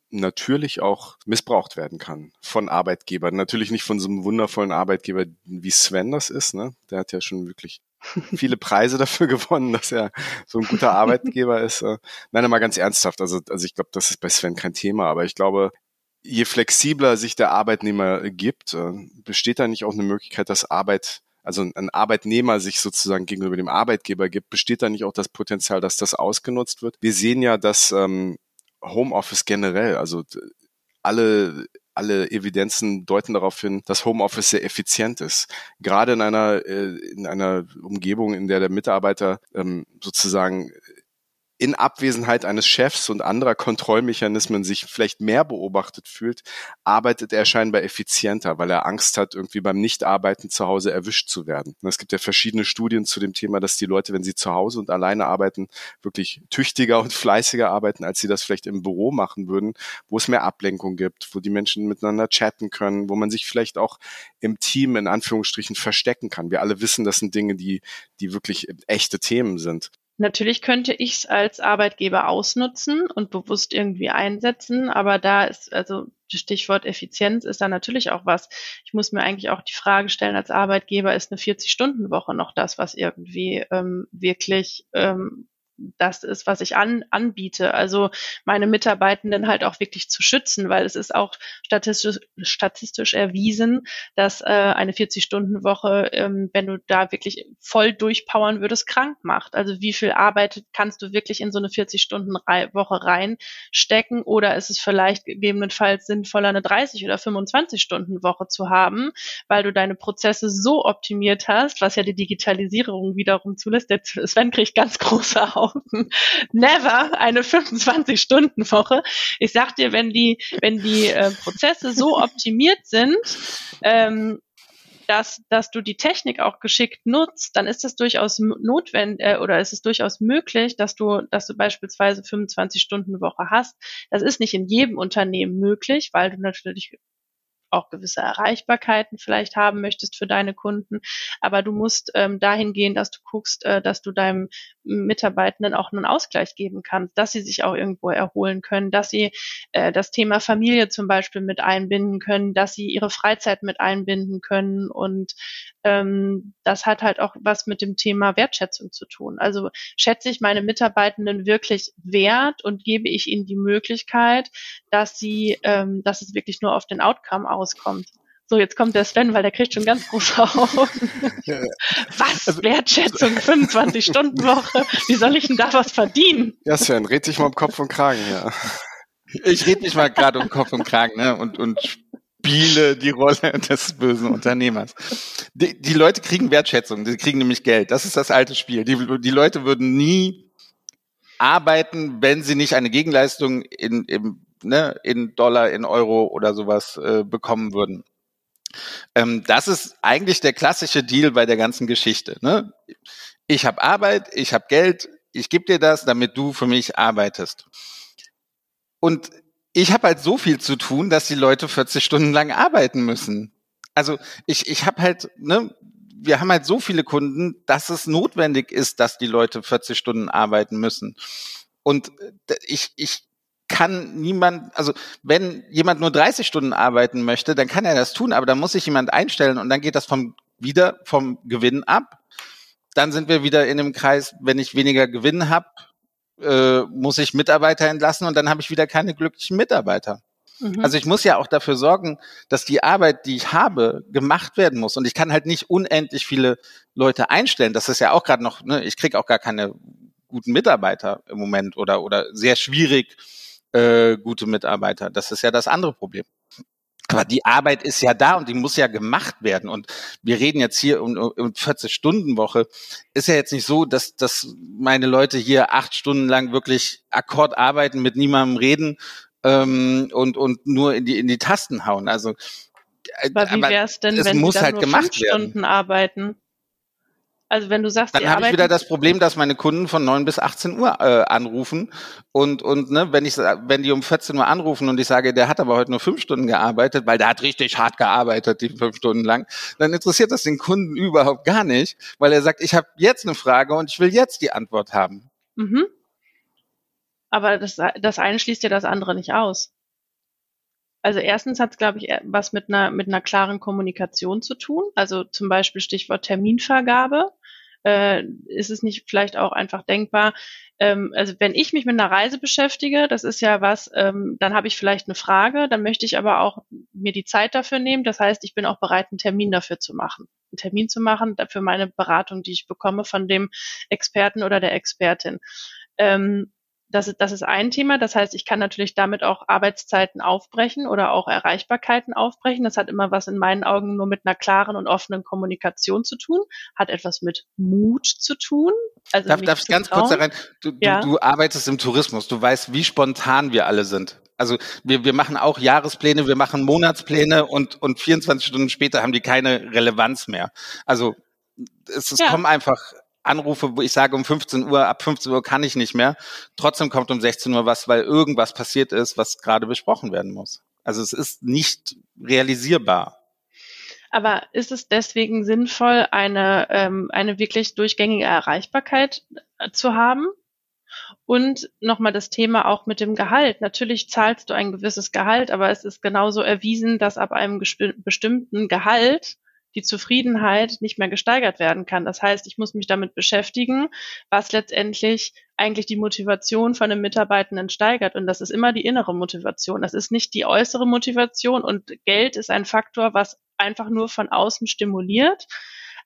natürlich auch missbraucht werden kann von Arbeitgebern. Natürlich nicht von so einem wundervollen Arbeitgeber wie Sven das ist, ne? Der hat ja schon wirklich viele Preise dafür gewonnen, dass er so ein guter Arbeitgeber ist. Nein, mal ganz ernsthaft. Also, also ich glaube, das ist bei Sven kein Thema, aber ich glaube, je flexibler sich der Arbeitnehmer gibt, äh, besteht da nicht auch eine Möglichkeit, dass Arbeit, also ein Arbeitnehmer sich sozusagen gegenüber dem Arbeitgeber gibt, besteht da nicht auch das Potenzial, dass das ausgenutzt wird? Wir sehen ja, dass ähm, Homeoffice generell, also alle alle Evidenzen deuten darauf hin, dass Homeoffice sehr effizient ist. Gerade in einer äh, in einer Umgebung, in der der Mitarbeiter ähm, sozusagen in Abwesenheit eines Chefs und anderer Kontrollmechanismen sich vielleicht mehr beobachtet fühlt, arbeitet er scheinbar effizienter, weil er Angst hat, irgendwie beim Nichtarbeiten zu Hause erwischt zu werden. Und es gibt ja verschiedene Studien zu dem Thema, dass die Leute, wenn sie zu Hause und alleine arbeiten, wirklich tüchtiger und fleißiger arbeiten, als sie das vielleicht im Büro machen würden, wo es mehr Ablenkung gibt, wo die Menschen miteinander chatten können, wo man sich vielleicht auch im Team in Anführungsstrichen verstecken kann. Wir alle wissen, das sind Dinge, die, die wirklich echte Themen sind. Natürlich könnte ich es als Arbeitgeber ausnutzen und bewusst irgendwie einsetzen, aber da ist, also Stichwort Effizienz ist da natürlich auch was. Ich muss mir eigentlich auch die Frage stellen, als Arbeitgeber ist eine 40-Stunden-Woche noch das, was irgendwie ähm, wirklich ähm, das ist, was ich an, anbiete. Also meine Mitarbeitenden halt auch wirklich zu schützen, weil es ist auch statistisch, statistisch erwiesen, dass äh, eine 40-Stunden-Woche, ähm, wenn du da wirklich voll durchpowern würdest, krank macht. Also wie viel Arbeit kannst du wirklich in so eine 40-Stunden-Woche reinstecken oder ist es vielleicht gegebenenfalls sinnvoller, eine 30 oder 25-Stunden-Woche zu haben, weil du deine Prozesse so optimiert hast, was ja die Digitalisierung wiederum zulässt. Der Sven kriegt ganz große Augen never eine 25-Stunden-Woche. Ich sag dir, wenn die, wenn die äh, Prozesse so optimiert sind, ähm, dass, dass du die Technik auch geschickt nutzt, dann ist es durchaus notwendig äh, oder ist es durchaus möglich, dass du, dass du beispielsweise 25 Stunden Woche hast. Das ist nicht in jedem Unternehmen möglich, weil du natürlich auch gewisse Erreichbarkeiten vielleicht haben möchtest für deine Kunden. Aber du musst ähm, dahin gehen, dass du guckst, äh, dass du deinem Mitarbeitenden auch einen Ausgleich geben kannst, dass sie sich auch irgendwo erholen können, dass sie äh, das Thema Familie zum Beispiel mit einbinden können, dass sie ihre Freizeit mit einbinden können und ähm, das hat halt auch was mit dem Thema Wertschätzung zu tun. Also schätze ich meine Mitarbeitenden wirklich wert und gebe ich ihnen die Möglichkeit, dass sie, ähm, dass es wirklich nur auf den Outcome auskommt. So, jetzt kommt der Sven, weil der kriegt schon ganz große Augen. was? Also, Wertschätzung, 25-Stunden-Woche? Wie soll ich denn da was verdienen? Ja, Sven, red dich mal um Kopf und Kragen, ja. Ich red mich mal gerade um Kopf und Kragen, ne? Und, und spiele die Rolle des bösen Unternehmers. Die, die Leute kriegen Wertschätzung, die kriegen nämlich Geld. Das ist das alte Spiel. Die, die Leute würden nie arbeiten, wenn sie nicht eine Gegenleistung in, in, ne, in Dollar, in Euro oder sowas äh, bekommen würden. Ähm, das ist eigentlich der klassische Deal bei der ganzen Geschichte. Ne? Ich habe Arbeit, ich habe Geld, ich gebe dir das, damit du für mich arbeitest. Und ich habe halt so viel zu tun, dass die Leute 40 Stunden lang arbeiten müssen. Also ich, ich habe halt, ne, wir haben halt so viele Kunden, dass es notwendig ist, dass die Leute 40 Stunden arbeiten müssen. Und äh, ich, ich kann niemand, also wenn jemand nur 30 Stunden arbeiten möchte, dann kann er das tun, aber dann muss sich jemand einstellen und dann geht das vom, wieder vom Gewinn ab. Dann sind wir wieder in dem Kreis, wenn ich weniger Gewinn habe, äh, muss ich Mitarbeiter entlassen und dann habe ich wieder keine glücklichen Mitarbeiter. Mhm. Also ich muss ja auch dafür sorgen, dass die Arbeit, die ich habe, gemacht werden muss. Und ich kann halt nicht unendlich viele Leute einstellen. Das ist ja auch gerade noch, ne, ich kriege auch gar keine guten Mitarbeiter im Moment oder, oder sehr schwierig äh, gute Mitarbeiter. Das ist ja das andere Problem. Aber die Arbeit ist ja da und die muss ja gemacht werden. Und wir reden jetzt hier um, um 40-Stunden-Woche. Ist ja jetzt nicht so, dass, dass meine Leute hier acht Stunden lang wirklich Akkord arbeiten, mit niemandem reden ähm, und, und nur in die, in die Tasten hauen. Also, äh, aber wie wäre es denn, wenn sie halt nur fünf Stunden arbeiten? Also wenn du sagst, dann habe ich wieder das Problem, dass meine Kunden von 9 bis 18 Uhr äh, anrufen und und ne, wenn ich wenn die um 14 Uhr anrufen und ich sage, der hat aber heute nur fünf Stunden gearbeitet, weil der hat richtig hart gearbeitet, die fünf Stunden lang, dann interessiert das den Kunden überhaupt gar nicht, weil er sagt, ich habe jetzt eine Frage und ich will jetzt die Antwort haben. Mhm. Aber das das eine schließt ja das andere nicht aus. Also erstens hat es, glaube ich, was mit einer, mit einer klaren Kommunikation zu tun. Also zum Beispiel Stichwort Terminvergabe. Äh, ist es nicht vielleicht auch einfach denkbar, ähm, also wenn ich mich mit einer Reise beschäftige, das ist ja was, ähm, dann habe ich vielleicht eine Frage, dann möchte ich aber auch mir die Zeit dafür nehmen. Das heißt, ich bin auch bereit, einen Termin dafür zu machen. Einen Termin zu machen für meine Beratung, die ich bekomme von dem Experten oder der Expertin. Ähm, das, das ist ein Thema. Das heißt, ich kann natürlich damit auch Arbeitszeiten aufbrechen oder auch Erreichbarkeiten aufbrechen. Das hat immer was in meinen Augen nur mit einer klaren und offenen Kommunikation zu tun, hat etwas mit Mut zu tun. Also darf, darf ich ganz trauen. kurz da rein? Du, ja. du, du arbeitest im Tourismus, du weißt, wie spontan wir alle sind. Also wir, wir machen auch Jahrespläne, wir machen Monatspläne und, und 24 Stunden später haben die keine Relevanz mehr. Also es, es ja. kommen einfach Anrufe, wo ich sage, um 15 Uhr, ab 15 Uhr kann ich nicht mehr. Trotzdem kommt um 16 Uhr was, weil irgendwas passiert ist, was gerade besprochen werden muss. Also es ist nicht realisierbar. Aber ist es deswegen sinnvoll, eine, ähm, eine wirklich durchgängige Erreichbarkeit äh, zu haben? Und nochmal das Thema auch mit dem Gehalt. Natürlich zahlst du ein gewisses Gehalt, aber es ist genauso erwiesen, dass ab einem bestimmten Gehalt die Zufriedenheit nicht mehr gesteigert werden kann. Das heißt, ich muss mich damit beschäftigen, was letztendlich eigentlich die Motivation von einem Mitarbeitenden steigert. Und das ist immer die innere Motivation. Das ist nicht die äußere Motivation. Und Geld ist ein Faktor, was einfach nur von außen stimuliert.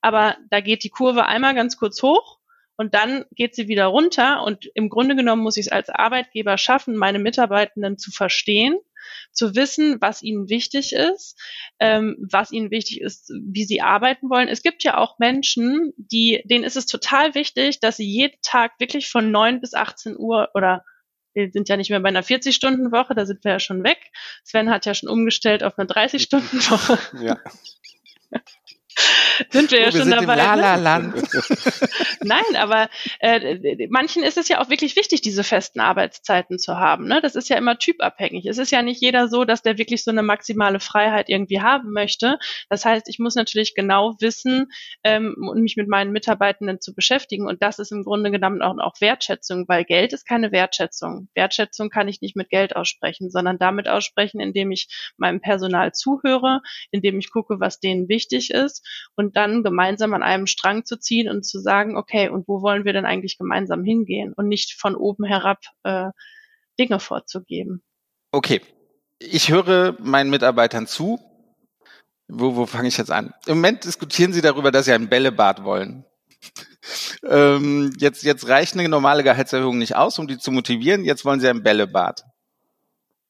Aber da geht die Kurve einmal ganz kurz hoch und dann geht sie wieder runter. Und im Grunde genommen muss ich es als Arbeitgeber schaffen, meine Mitarbeitenden zu verstehen zu wissen, was ihnen wichtig ist, ähm, was ihnen wichtig ist, wie sie arbeiten wollen. Es gibt ja auch Menschen, die, denen ist es total wichtig, dass sie jeden Tag wirklich von neun bis 18 Uhr oder wir sind ja nicht mehr bei einer 40-Stunden-Woche, da sind wir ja schon weg. Sven hat ja schon umgestellt auf eine 30-Stunden-Woche. Ja. sind wir oh, ja schon wir dabei. Ne? Nein, aber äh, manchen ist es ja auch wirklich wichtig, diese festen Arbeitszeiten zu haben. Ne? Das ist ja immer typabhängig. Es ist ja nicht jeder so, dass der wirklich so eine maximale Freiheit irgendwie haben möchte. Das heißt, ich muss natürlich genau wissen ähm, und mich mit meinen Mitarbeitenden zu beschäftigen. Und das ist im Grunde genommen auch, auch Wertschätzung, weil Geld ist keine Wertschätzung. Wertschätzung kann ich nicht mit Geld aussprechen, sondern damit aussprechen, indem ich meinem Personal zuhöre, indem ich gucke, was denen wichtig ist und dann gemeinsam an einem Strang zu ziehen und zu sagen, okay, und wo wollen wir denn eigentlich gemeinsam hingehen und nicht von oben herab äh, Dinge vorzugeben. Okay, ich höre meinen Mitarbeitern zu. Wo, wo fange ich jetzt an? Im Moment diskutieren sie darüber, dass sie ein Bällebad wollen. ähm, jetzt, jetzt reicht eine normale Gehaltserhöhung nicht aus, um die zu motivieren. Jetzt wollen sie ein Bällebad.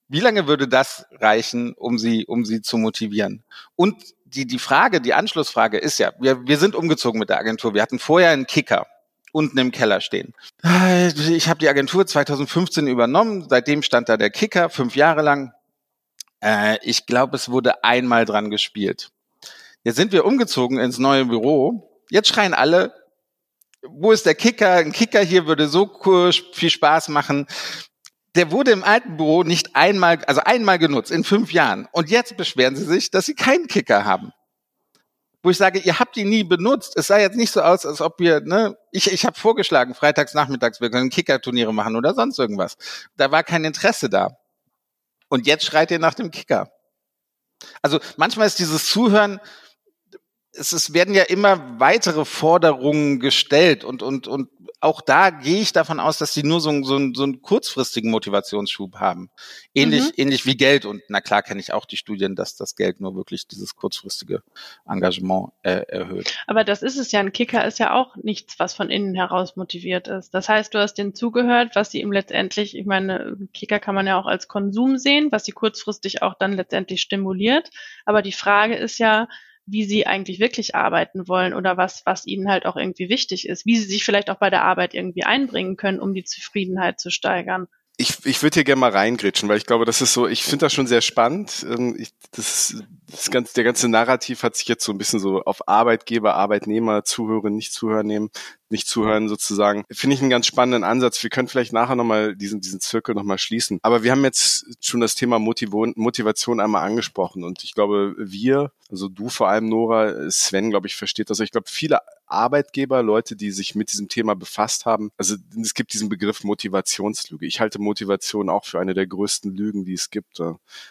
Wie lange würde das reichen, um sie, um sie zu motivieren? Und die, die Frage, die Anschlussfrage ist ja, wir, wir sind umgezogen mit der Agentur. Wir hatten vorher einen Kicker unten im Keller stehen. Ich habe die Agentur 2015 übernommen, seitdem stand da der Kicker, fünf Jahre lang. Äh, ich glaube, es wurde einmal dran gespielt. Jetzt sind wir umgezogen ins neue Büro. Jetzt schreien alle, wo ist der Kicker? Ein Kicker hier würde so viel Spaß machen der wurde im alten Büro nicht einmal, also einmal genutzt in fünf Jahren. Und jetzt beschweren sie sich, dass sie keinen Kicker haben. Wo ich sage, ihr habt ihn nie benutzt. Es sah jetzt nicht so aus, als ob wir, ne, ich, ich habe vorgeschlagen, freitags nachmittags, wir können Kicker-Turniere machen oder sonst irgendwas. Da war kein Interesse da. Und jetzt schreit ihr nach dem Kicker. Also manchmal ist dieses Zuhören, es, es werden ja immer weitere Forderungen gestellt und, und, und auch da gehe ich davon aus, dass sie nur so, so, so einen kurzfristigen Motivationsschub haben. Ähnlich, mhm. ähnlich wie Geld. Und na klar kenne ich auch die Studien, dass das Geld nur wirklich dieses kurzfristige Engagement äh, erhöht. Aber das ist es ja. Ein Kicker ist ja auch nichts, was von innen heraus motiviert ist. Das heißt, du hast denen zugehört, was sie ihm letztendlich, ich meine, Kicker kann man ja auch als Konsum sehen, was sie kurzfristig auch dann letztendlich stimuliert. Aber die Frage ist ja, wie sie eigentlich wirklich arbeiten wollen oder was, was ihnen halt auch irgendwie wichtig ist, wie sie sich vielleicht auch bei der Arbeit irgendwie einbringen können, um die Zufriedenheit zu steigern. Ich, ich würde hier gerne mal reingrätschen, weil ich glaube, das ist so, ich finde das schon sehr spannend. Ähm, ich, das, das ganze, der ganze Narrativ hat sich jetzt so ein bisschen so auf Arbeitgeber, Arbeitnehmer, Zuhören, nicht Zuhören nehmen, nicht zuhören sozusagen. Finde ich einen ganz spannenden Ansatz. Wir können vielleicht nachher nochmal diesen, diesen Zirkel nochmal schließen. Aber wir haben jetzt schon das Thema Motivation einmal angesprochen und ich glaube, wir, also du vor allem, Nora, Sven, glaube ich, versteht das. Ich glaube, viele Arbeitgeber, Leute, die sich mit diesem Thema befasst haben. Also es gibt diesen Begriff Motivationslüge. Ich halte Motivation auch für eine der größten Lügen, die es gibt.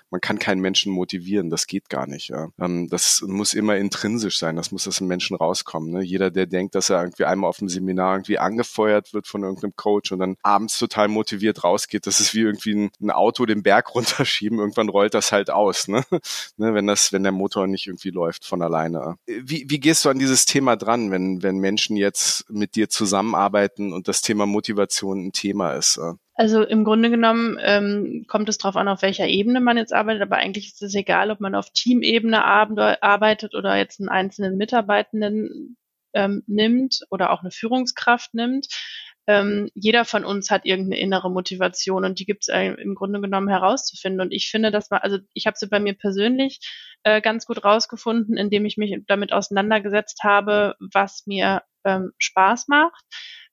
Man kann keinen Menschen motivieren, das geht gar nicht. Ähm, das muss immer intrinsisch sein, das muss aus dem Menschen rauskommen. Ne? Jeder, der denkt, dass er irgendwie einmal auf dem Seminar irgendwie angefeuert wird von irgendeinem Coach und dann abends total motiviert rausgeht, das ist wie irgendwie ein, Auto den Berg runterschieben. Irgendwann rollt das halt aus, ne? ne? wenn das, wenn der Motor nicht irgendwie läuft von alleine. Wie, wie gehst du an dieses Thema dran, wenn wenn, wenn Menschen jetzt mit dir zusammenarbeiten und das Thema Motivation ein Thema ist? Also im Grunde genommen ähm, kommt es darauf an, auf welcher Ebene man jetzt arbeitet, aber eigentlich ist es egal, ob man auf Teamebene arbeitet oder jetzt einen einzelnen Mitarbeitenden ähm, nimmt oder auch eine Führungskraft nimmt. Ähm, jeder von uns hat irgendeine innere Motivation und die gibt es äh, im Grunde genommen herauszufinden. Und ich finde, dass man, also ich habe sie bei mir persönlich äh, ganz gut rausgefunden, indem ich mich damit auseinandergesetzt habe, was mir ähm, Spaß macht,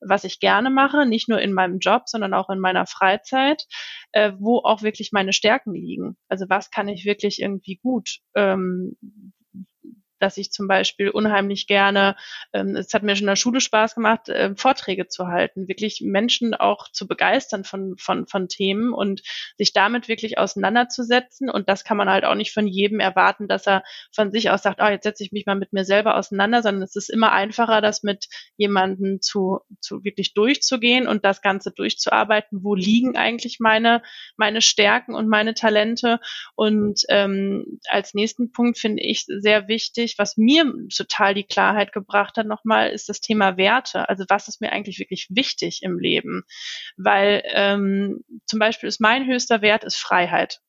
was ich gerne mache, nicht nur in meinem Job, sondern auch in meiner Freizeit, äh, wo auch wirklich meine Stärken liegen. Also was kann ich wirklich irgendwie gut? Ähm, dass ich zum Beispiel unheimlich gerne, ähm, es hat mir schon in der Schule Spaß gemacht, äh, Vorträge zu halten, wirklich Menschen auch zu begeistern von, von, von Themen und sich damit wirklich auseinanderzusetzen. Und das kann man halt auch nicht von jedem erwarten, dass er von sich aus sagt, oh, jetzt setze ich mich mal mit mir selber auseinander, sondern es ist immer einfacher, das mit jemandem zu, zu wirklich durchzugehen und das Ganze durchzuarbeiten. Wo liegen eigentlich meine, meine Stärken und meine Talente? Und ähm, als nächsten Punkt finde ich sehr wichtig, wichtig, was mir total die Klarheit gebracht hat nochmal, ist das Thema Werte. Also was ist mir eigentlich wirklich wichtig im Leben? Weil ähm, zum Beispiel ist mein höchster Wert ist Freiheit.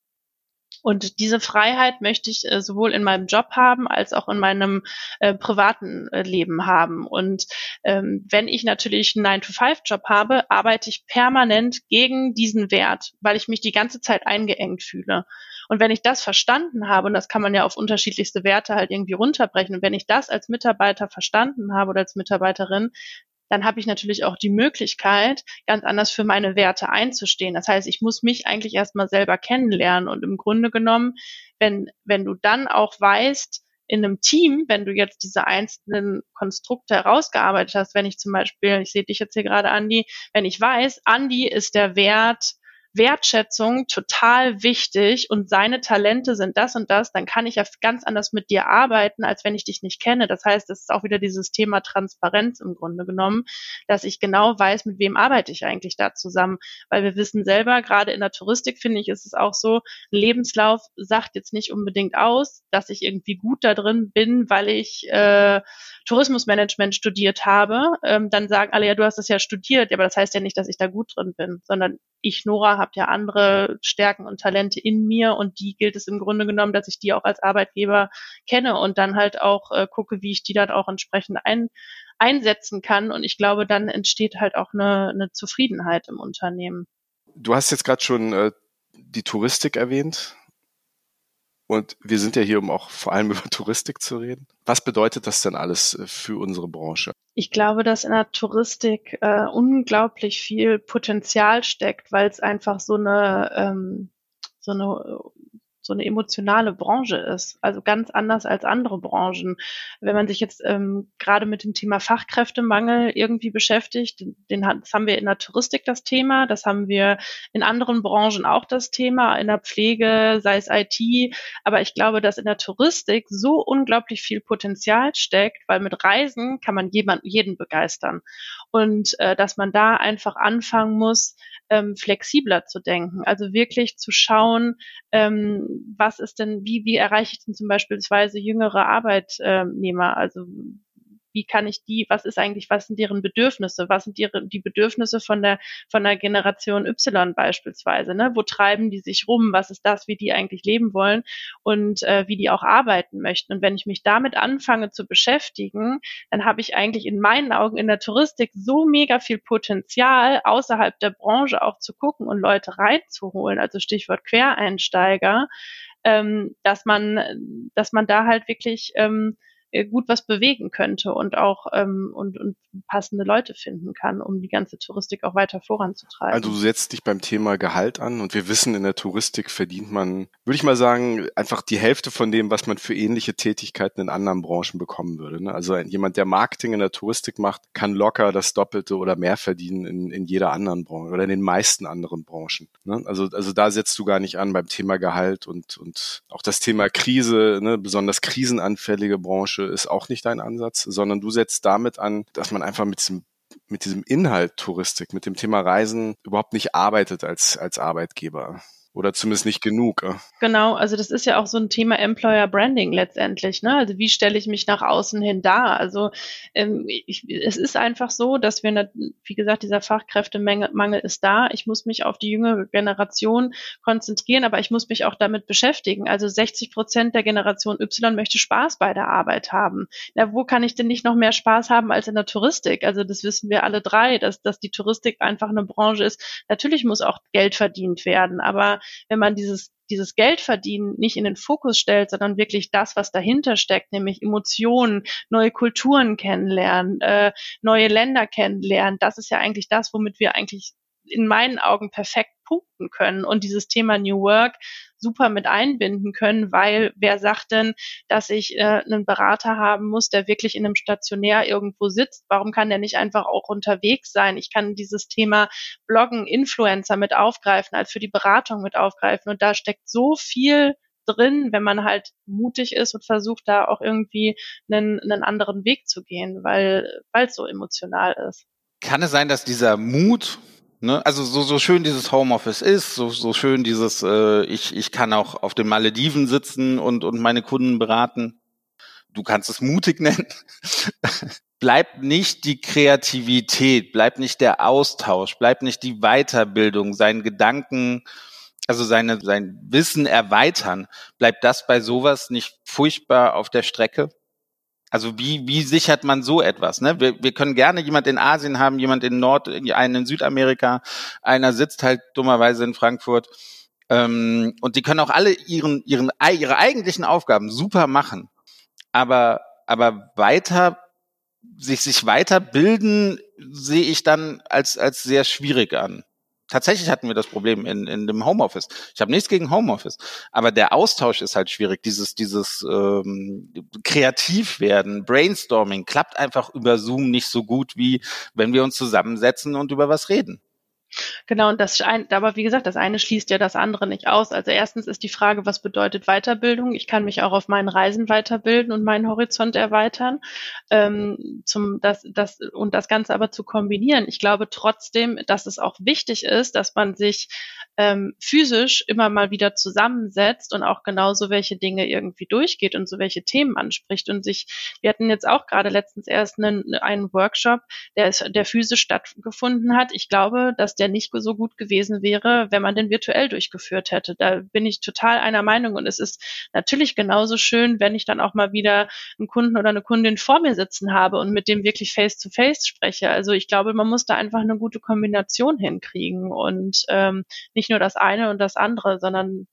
Und diese Freiheit möchte ich äh, sowohl in meinem Job haben als auch in meinem äh, privaten äh, Leben haben. Und ähm, wenn ich natürlich einen 9-to-5-Job habe, arbeite ich permanent gegen diesen Wert, weil ich mich die ganze Zeit eingeengt fühle. Und wenn ich das verstanden habe, und das kann man ja auf unterschiedlichste Werte halt irgendwie runterbrechen, und wenn ich das als Mitarbeiter verstanden habe oder als Mitarbeiterin, dann habe ich natürlich auch die Möglichkeit, ganz anders für meine Werte einzustehen. Das heißt, ich muss mich eigentlich erstmal selber kennenlernen und im Grunde genommen, wenn, wenn du dann auch weißt, in einem Team, wenn du jetzt diese einzelnen Konstrukte herausgearbeitet hast, wenn ich zum Beispiel, ich sehe dich jetzt hier gerade, Andi, wenn ich weiß, Andi ist der Wert Wertschätzung total wichtig und seine Talente sind das und das, dann kann ich ja ganz anders mit dir arbeiten, als wenn ich dich nicht kenne. Das heißt, es ist auch wieder dieses Thema Transparenz im Grunde genommen, dass ich genau weiß, mit wem arbeite ich eigentlich da zusammen. Weil wir wissen selber, gerade in der Touristik finde ich, ist es auch so, ein Lebenslauf sagt jetzt nicht unbedingt aus, dass ich irgendwie gut da drin bin, weil ich äh, Tourismusmanagement studiert habe. Ähm, dann sagen alle, ja, du hast das ja studiert, aber das heißt ja nicht, dass ich da gut drin bin, sondern ich, Nora, habe ja andere Stärken und Talente in mir und die gilt es im Grunde genommen, dass ich die auch als Arbeitgeber kenne und dann halt auch äh, gucke, wie ich die dann auch entsprechend ein, einsetzen kann. Und ich glaube, dann entsteht halt auch eine, eine Zufriedenheit im Unternehmen. Du hast jetzt gerade schon äh, die Touristik erwähnt. Und wir sind ja hier, um auch vor allem über Touristik zu reden. Was bedeutet das denn alles äh, für unsere Branche? Ich glaube, dass in der Touristik äh, unglaublich viel Potenzial steckt, weil es einfach so eine ähm, so eine so eine emotionale Branche ist. Also ganz anders als andere Branchen. Wenn man sich jetzt ähm, gerade mit dem Thema Fachkräftemangel irgendwie beschäftigt, den, das haben wir in der Touristik das Thema, das haben wir in anderen Branchen auch das Thema, in der Pflege, sei es IT. Aber ich glaube, dass in der Touristik so unglaublich viel Potenzial steckt, weil mit Reisen kann man jemand, jeden begeistern. Und äh, dass man da einfach anfangen muss, ähm, flexibler zu denken. Also wirklich zu schauen, ähm, was ist denn, wie, wie erreiche ich denn zum Beispiel jüngere Arbeitnehmer? Also wie kann ich die, was ist eigentlich, was sind deren Bedürfnisse, was sind ihre, die Bedürfnisse von der, von der Generation Y beispielsweise, ne? Wo treiben die sich rum? Was ist das, wie die eigentlich leben wollen und äh, wie die auch arbeiten möchten? Und wenn ich mich damit anfange zu beschäftigen, dann habe ich eigentlich in meinen Augen in der Touristik so mega viel Potenzial, außerhalb der Branche auch zu gucken und Leute reinzuholen, also Stichwort Quereinsteiger, ähm, dass man, dass man da halt wirklich ähm, äh, gut was bewegen könnte und auch ähm, und, und passende Leute finden kann, um die ganze Touristik auch weiter voranzutreiben. Also du setzt dich beim Thema Gehalt an und wir wissen, in der Touristik verdient man, würde ich mal sagen, einfach die Hälfte von dem, was man für ähnliche Tätigkeiten in anderen Branchen bekommen würde. Ne? Also jemand, der Marketing in der Touristik macht, kann locker das Doppelte oder mehr verdienen in, in jeder anderen Branche oder in den meisten anderen Branchen. Ne? Also, also da setzt du gar nicht an beim Thema Gehalt und, und auch das Thema Krise, ne? besonders krisenanfällige Branche ist auch nicht dein Ansatz, sondern du setzt damit an, dass man einfach mit diesem mit diesem Inhalt Touristik, mit dem Thema Reisen überhaupt nicht arbeitet als, als Arbeitgeber oder zumindest nicht genug. Genau, also das ist ja auch so ein Thema Employer Branding letztendlich. Ne? Also wie stelle ich mich nach außen hin dar? Also ähm, ich, es ist einfach so, dass wir, wie gesagt, dieser Fachkräftemangel ist da. Ich muss mich auf die jüngere Generation konzentrieren, aber ich muss mich auch damit beschäftigen. Also 60 Prozent der Generation Y möchte Spaß bei der Arbeit haben. Na, wo kann ich denn nicht noch mehr Spaß haben als in der Touristik? Also das wissen wir alle drei, dass, dass die Touristik einfach eine Branche ist. Natürlich muss auch Geld verdient werden, aber wenn man dieses dieses Geld verdienen nicht in den Fokus stellt, sondern wirklich das, was dahinter steckt, nämlich Emotionen, neue Kulturen kennenlernen, äh, neue Länder kennenlernen. Das ist ja eigentlich das, womit wir eigentlich in meinen Augen perfekt punkten können und dieses Thema New Work super mit einbinden können, weil wer sagt denn, dass ich äh, einen Berater haben muss, der wirklich in einem Stationär irgendwo sitzt? Warum kann der nicht einfach auch unterwegs sein? Ich kann dieses Thema Bloggen, Influencer mit aufgreifen, als für die Beratung mit aufgreifen. Und da steckt so viel drin, wenn man halt mutig ist und versucht, da auch irgendwie einen, einen anderen Weg zu gehen, weil weil es so emotional ist. Kann es sein, dass dieser Mut Ne? Also so, so schön dieses Homeoffice ist, so, so schön dieses, äh, ich, ich kann auch auf den Malediven sitzen und, und meine Kunden beraten. Du kannst es mutig nennen. bleibt nicht die Kreativität, bleibt nicht der Austausch, bleibt nicht die Weiterbildung, seinen Gedanken, also seine, sein Wissen erweitern, bleibt das bei sowas nicht furchtbar auf der Strecke? Also wie, wie sichert man so etwas? Ne? Wir, wir können gerne jemand in Asien haben, jemand in Nord, einen in Südamerika, einer sitzt halt dummerweise in Frankfurt. Ähm, und die können auch alle ihren, ihren, ihre eigentlichen Aufgaben super machen. Aber, aber weiter, sich, sich weiterbilden, sehe ich dann als, als sehr schwierig an tatsächlich hatten wir das Problem in, in dem Homeoffice. Ich habe nichts gegen Homeoffice, aber der Austausch ist halt schwierig. Dieses, dieses ähm, kreativ werden, Brainstorming klappt einfach über Zoom nicht so gut, wie wenn wir uns zusammensetzen und über was reden. Genau, und das ein, aber wie gesagt, das eine schließt ja das andere nicht aus. Also erstens ist die Frage, was bedeutet Weiterbildung? Ich kann mich auch auf meinen Reisen weiterbilden und meinen Horizont erweitern. Ähm, zum, das, das, und das Ganze aber zu kombinieren. Ich glaube trotzdem, dass es auch wichtig ist, dass man sich ähm, physisch immer mal wieder zusammensetzt und auch genauso welche Dinge irgendwie durchgeht und so welche Themen anspricht und sich, wir hatten jetzt auch gerade letztens erst einen, einen Workshop, der, ist, der physisch stattgefunden hat. Ich glaube, dass der nicht so gut gewesen wäre, wenn man den virtuell durchgeführt hätte. Da bin ich total einer Meinung und es ist natürlich genauso schön, wenn ich dann auch mal wieder einen Kunden oder eine Kundin vor mir sitzen habe und mit dem wirklich face to face spreche. Also ich glaube, man muss da einfach eine gute Kombination hinkriegen und ähm, nicht nur das eine und das andere, sondern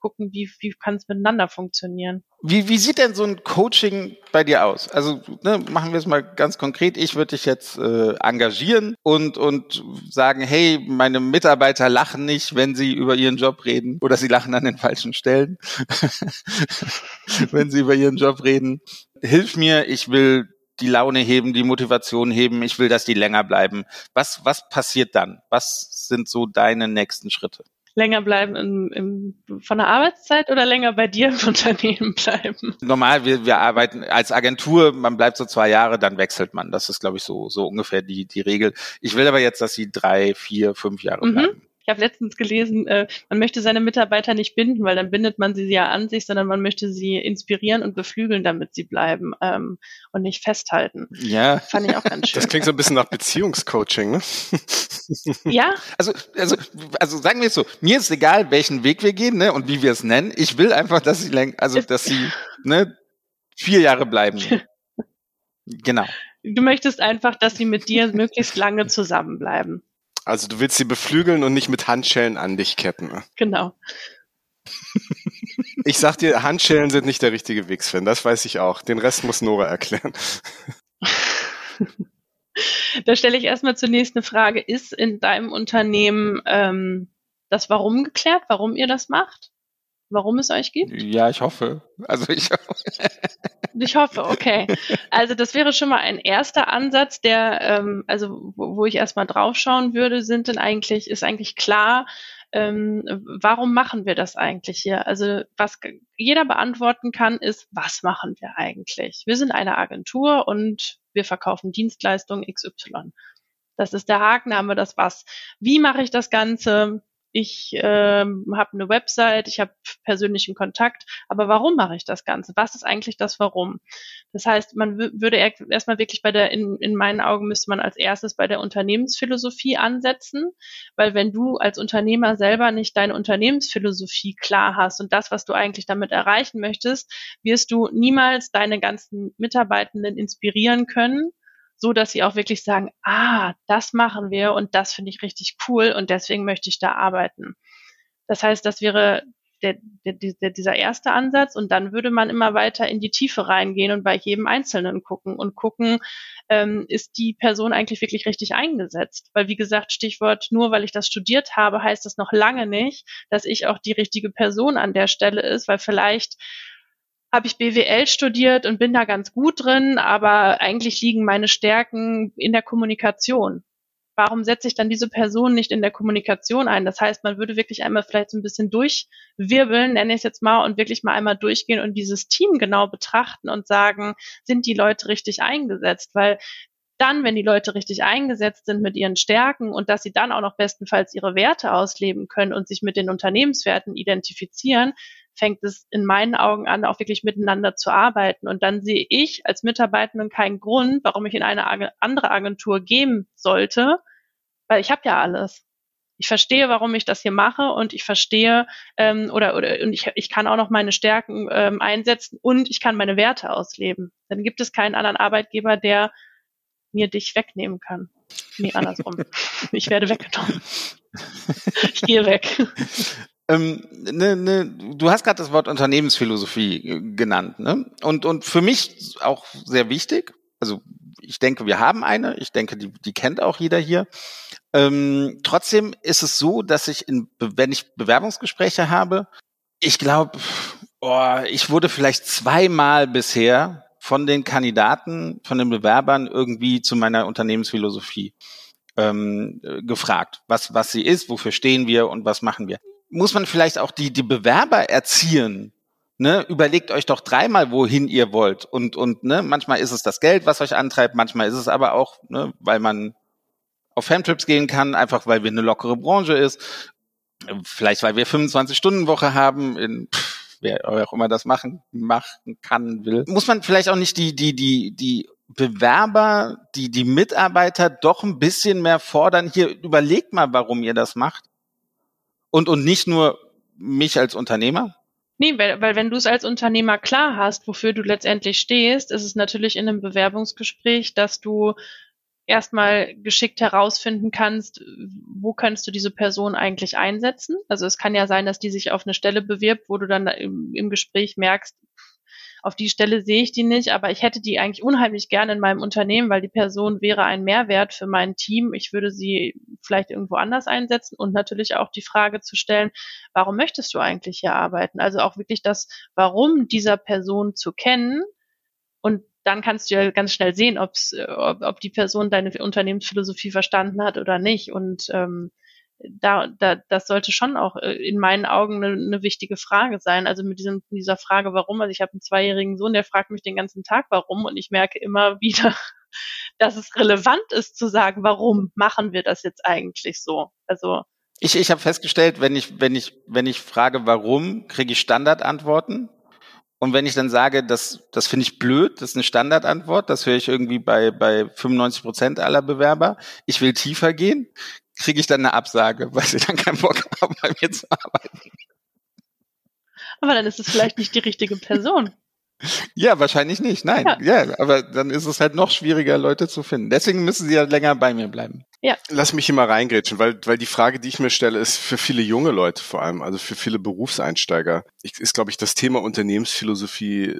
gucken, wie, wie kann es miteinander funktionieren. Wie, wie sieht denn so ein Coaching bei dir aus? Also ne, machen wir es mal ganz konkret. Ich würde dich jetzt äh, engagieren und, und sagen, hey, meine Mitarbeiter lachen nicht, wenn sie über ihren Job reden oder sie lachen an den falschen Stellen, wenn sie über ihren Job reden. Hilf mir, ich will die Laune heben, die Motivation heben, ich will, dass die länger bleiben. Was, was passiert dann? Was sind so deine nächsten Schritte? länger bleiben im, im, von der Arbeitszeit oder länger bei dir im Unternehmen bleiben? Normal, wir, wir arbeiten als Agentur, man bleibt so zwei Jahre, dann wechselt man. Das ist, glaube ich, so, so ungefähr die, die Regel. Ich will aber jetzt, dass sie drei, vier, fünf Jahre mhm. Ich habe letztens gelesen, äh, man möchte seine Mitarbeiter nicht binden, weil dann bindet man sie ja an sich, sondern man möchte sie inspirieren und beflügeln, damit sie bleiben ähm, und nicht festhalten. Ja. Fand ich auch ganz schön. Das klingt so ein bisschen nach Beziehungscoaching, ne? ja. Also, also, also sagen wir es so, mir ist egal, welchen Weg wir gehen, ne, und wie wir es nennen. Ich will einfach, dass sie also dass sie ne, vier Jahre bleiben. genau. Du möchtest einfach, dass sie mit dir möglichst lange zusammenbleiben. Also du willst sie beflügeln und nicht mit Handschellen an dich ketten. Genau. Ich sag dir, Handschellen sind nicht der richtige Weg, Sven. Das weiß ich auch. Den Rest muss Nora erklären. da stelle ich erstmal zunächst eine Frage. Ist in deinem Unternehmen ähm, das Warum geklärt, warum ihr das macht? Warum es euch gibt? Ja, ich hoffe. Also ich hoffe. Ich hoffe, okay. Also das wäre schon mal ein erster Ansatz, der, ähm, also wo, wo ich erstmal draufschauen würde, sind denn eigentlich, ist eigentlich klar, ähm, warum machen wir das eigentlich hier? Also was jeder beantworten kann, ist, was machen wir eigentlich? Wir sind eine Agentur und wir verkaufen Dienstleistungen XY. Das ist der Haken, haben wir das was. Wie mache ich das Ganze? Ich ähm, habe eine Website, ich habe persönlichen Kontakt, aber warum mache ich das Ganze? Was ist eigentlich das Warum? Das heißt, man würde erstmal wirklich bei der, in, in meinen Augen müsste man als erstes bei der Unternehmensphilosophie ansetzen, weil wenn du als Unternehmer selber nicht deine Unternehmensphilosophie klar hast und das, was du eigentlich damit erreichen möchtest, wirst du niemals deine ganzen Mitarbeitenden inspirieren können, so dass sie auch wirklich sagen, ah, das machen wir und das finde ich richtig cool und deswegen möchte ich da arbeiten. Das heißt, das wäre der, der, der, dieser erste Ansatz und dann würde man immer weiter in die Tiefe reingehen und bei jedem Einzelnen gucken und gucken, ähm, ist die Person eigentlich wirklich richtig eingesetzt? Weil wie gesagt, Stichwort, nur weil ich das studiert habe, heißt das noch lange nicht, dass ich auch die richtige Person an der Stelle ist, weil vielleicht habe ich BWL studiert und bin da ganz gut drin, aber eigentlich liegen meine Stärken in der Kommunikation. Warum setze ich dann diese Person nicht in der Kommunikation ein? Das heißt, man würde wirklich einmal vielleicht so ein bisschen durchwirbeln, nenne ich es jetzt mal, und wirklich mal einmal durchgehen und dieses Team genau betrachten und sagen, sind die Leute richtig eingesetzt? Weil dann, wenn die Leute richtig eingesetzt sind mit ihren Stärken und dass sie dann auch noch bestenfalls ihre Werte ausleben können und sich mit den Unternehmenswerten identifizieren, fängt es in meinen Augen an, auch wirklich miteinander zu arbeiten. Und dann sehe ich als Mitarbeitenden keinen Grund, warum ich in eine andere Agentur gehen sollte, weil ich habe ja alles. Ich verstehe, warum ich das hier mache und ich verstehe ähm, oder oder und ich, ich kann auch noch meine Stärken ähm, einsetzen und ich kann meine Werte ausleben. Dann gibt es keinen anderen Arbeitgeber, der mir dich wegnehmen kann. Nee, andersrum. ich werde weggenommen. ich gehe weg. Ähm, ne, ne, du hast gerade das Wort Unternehmensphilosophie äh, genannt, ne? Und, und für mich auch sehr wichtig. Also ich denke, wir haben eine. Ich denke, die, die kennt auch jeder hier. Ähm, trotzdem ist es so, dass ich, in, wenn ich Bewerbungsgespräche habe, ich glaube, oh, ich wurde vielleicht zweimal bisher von den Kandidaten, von den Bewerbern irgendwie zu meiner Unternehmensphilosophie ähm, gefragt, was, was sie ist, wofür stehen wir und was machen wir muss man vielleicht auch die, die Bewerber erziehen. Ne, überlegt euch doch dreimal, wohin ihr wollt. Und, und ne, manchmal ist es das Geld, was euch antreibt, manchmal ist es aber auch, ne, weil man auf Famtrips gehen kann, einfach weil wir eine lockere Branche ist. Vielleicht, weil wir 25-Stunden-Woche haben, in, pff, wer auch immer das machen, machen kann, will. Muss man vielleicht auch nicht die, die, die, die Bewerber, die, die Mitarbeiter doch ein bisschen mehr fordern. Hier, überlegt mal, warum ihr das macht. Und, und nicht nur mich als Unternehmer? Nee, weil, weil wenn du es als Unternehmer klar hast, wofür du letztendlich stehst, ist es natürlich in einem Bewerbungsgespräch, dass du erstmal geschickt herausfinden kannst, wo kannst du diese Person eigentlich einsetzen. Also es kann ja sein, dass die sich auf eine Stelle bewirbt, wo du dann im, im Gespräch merkst, auf die Stelle sehe ich die nicht, aber ich hätte die eigentlich unheimlich gerne in meinem Unternehmen, weil die Person wäre ein Mehrwert für mein Team. Ich würde sie vielleicht irgendwo anders einsetzen und natürlich auch die Frage zu stellen, warum möchtest du eigentlich hier arbeiten? Also auch wirklich das Warum dieser Person zu kennen und dann kannst du ja ganz schnell sehen, ob's, ob, ob die Person deine Unternehmensphilosophie verstanden hat oder nicht. Und ähm, da, da, das sollte schon auch äh, in meinen Augen eine, eine wichtige Frage sein. Also mit diesem, dieser Frage, warum. Also ich habe einen zweijährigen Sohn, der fragt mich den ganzen Tag, warum. Und ich merke immer wieder, dass es relevant ist zu sagen, warum machen wir das jetzt eigentlich so? Also ich, ich habe festgestellt, wenn ich, wenn ich, wenn ich frage, warum, kriege ich Standardantworten. Und wenn ich dann sage, das, das finde ich blöd, das ist eine Standardantwort, das höre ich irgendwie bei, bei 95 Prozent aller Bewerber. Ich will tiefer gehen, kriege ich dann eine Absage, weil sie dann keinen Bock haben, bei mir zu arbeiten. Aber dann ist es vielleicht nicht die richtige Person. Ja, wahrscheinlich nicht. Nein, ja. ja. aber dann ist es halt noch schwieriger, Leute zu finden. Deswegen müssen sie ja länger bei mir bleiben. Ja. Lass mich hier mal reingrätschen, weil, weil die Frage, die ich mir stelle, ist für viele junge Leute vor allem, also für viele Berufseinsteiger, ist, glaube ich, das Thema Unternehmensphilosophie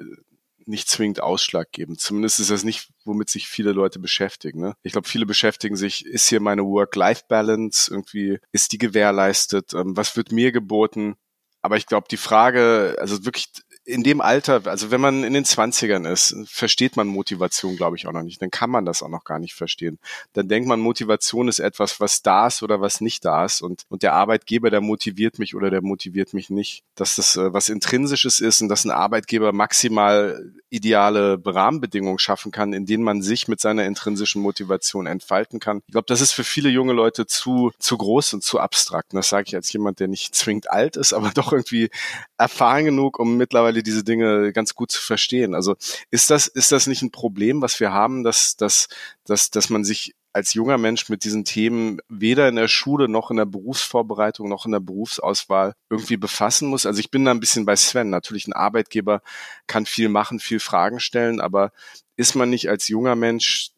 nicht zwingend ausschlaggebend. Zumindest ist das nicht, womit sich viele Leute beschäftigen. Ne? Ich glaube, viele beschäftigen sich, ist hier meine Work-Life-Balance irgendwie, ist die gewährleistet, ähm, was wird mir geboten? Aber ich glaube, die Frage, also wirklich in dem Alter, also wenn man in den Zwanzigern ist, versteht man Motivation, glaube ich, auch noch nicht. Dann kann man das auch noch gar nicht verstehen. Dann denkt man, Motivation ist etwas, was da ist oder was nicht da ist. Und, und der Arbeitgeber, der motiviert mich oder der motiviert mich nicht. Dass das äh, was Intrinsisches ist und dass ein Arbeitgeber maximal ideale Rahmenbedingungen schaffen kann, in denen man sich mit seiner intrinsischen Motivation entfalten kann. Ich glaube, das ist für viele junge Leute zu, zu groß und zu abstrakt. Und das sage ich als jemand, der nicht zwingend alt ist, aber doch irgendwie erfahren genug, um mittlerweile mittlerweile diese Dinge ganz gut zu verstehen. Also ist das, ist das nicht ein Problem, was wir haben, dass, dass, dass, dass man sich als junger Mensch mit diesen Themen weder in der Schule noch in der Berufsvorbereitung noch in der Berufsauswahl irgendwie befassen muss. Also ich bin da ein bisschen bei Sven. Natürlich ein Arbeitgeber kann viel machen, viel Fragen stellen, aber ist man nicht als junger Mensch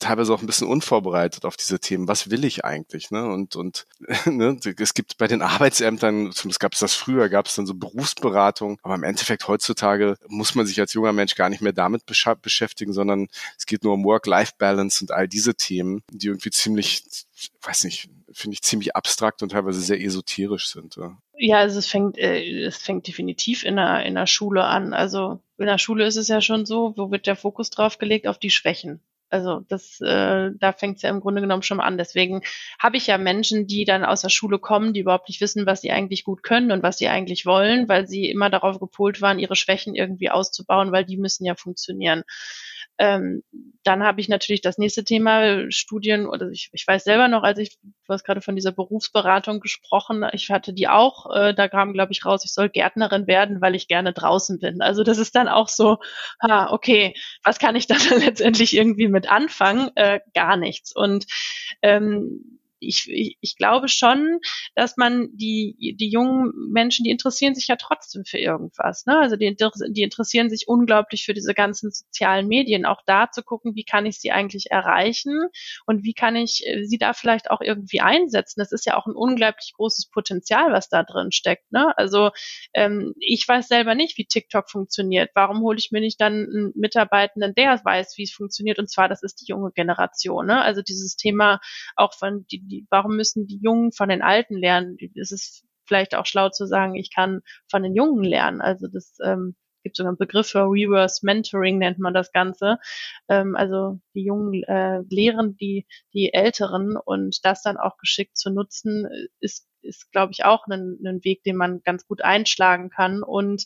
teilweise auch ein bisschen unvorbereitet auf diese Themen. Was will ich eigentlich? Ne? Und, und ne? es gibt bei den Arbeitsämtern, zumindest gab es das früher, gab es dann so Berufsberatung, aber im Endeffekt heutzutage muss man sich als junger Mensch gar nicht mehr damit beschäftigen, sondern es geht nur um Work-Life-Balance und all diese Themen, die irgendwie ziemlich, weiß nicht, finde ich ziemlich abstrakt und teilweise sehr esoterisch sind. Ja. Ja, also es fängt, äh, es fängt definitiv in der, in der Schule an. Also in der Schule ist es ja schon so, wo wird der Fokus drauf gelegt? Auf die Schwächen. Also das, äh, da fängt es ja im Grunde genommen schon an. Deswegen habe ich ja Menschen, die dann aus der Schule kommen, die überhaupt nicht wissen, was sie eigentlich gut können und was sie eigentlich wollen, weil sie immer darauf gepolt waren, ihre Schwächen irgendwie auszubauen, weil die müssen ja funktionieren. Ähm, dann habe ich natürlich das nächste Thema, Studien, oder ich, ich weiß selber noch, als ich, du hast gerade von dieser Berufsberatung gesprochen, ich hatte die auch, äh, da kam, glaube ich, raus, ich soll Gärtnerin werden, weil ich gerne draußen bin. Also das ist dann auch so, ha, okay, was kann ich dann letztendlich irgendwie mit anfangen? Äh, gar nichts. Und ähm, ich, ich, ich glaube schon, dass man die, die jungen Menschen, die interessieren sich ja trotzdem für irgendwas. Ne? Also die, die interessieren sich unglaublich für diese ganzen sozialen Medien. Auch da zu gucken, wie kann ich sie eigentlich erreichen und wie kann ich äh, sie da vielleicht auch irgendwie einsetzen. Das ist ja auch ein unglaublich großes Potenzial, was da drin steckt. Ne? Also ähm, ich weiß selber nicht, wie TikTok funktioniert. Warum hole ich mir nicht dann einen Mitarbeitenden, der weiß, wie es funktioniert? Und zwar, das ist die junge Generation. Ne? Also dieses Thema auch von die, die, warum müssen die Jungen von den Alten lernen? Es ist vielleicht auch schlau zu sagen, ich kann von den Jungen lernen. Also das ähm, gibt sogar einen Begriff für Reverse Mentoring nennt man das Ganze. Ähm, also die Jungen äh, lehren die die Älteren und das dann auch geschickt zu nutzen ist ist glaube ich auch ein, ein Weg, den man ganz gut einschlagen kann und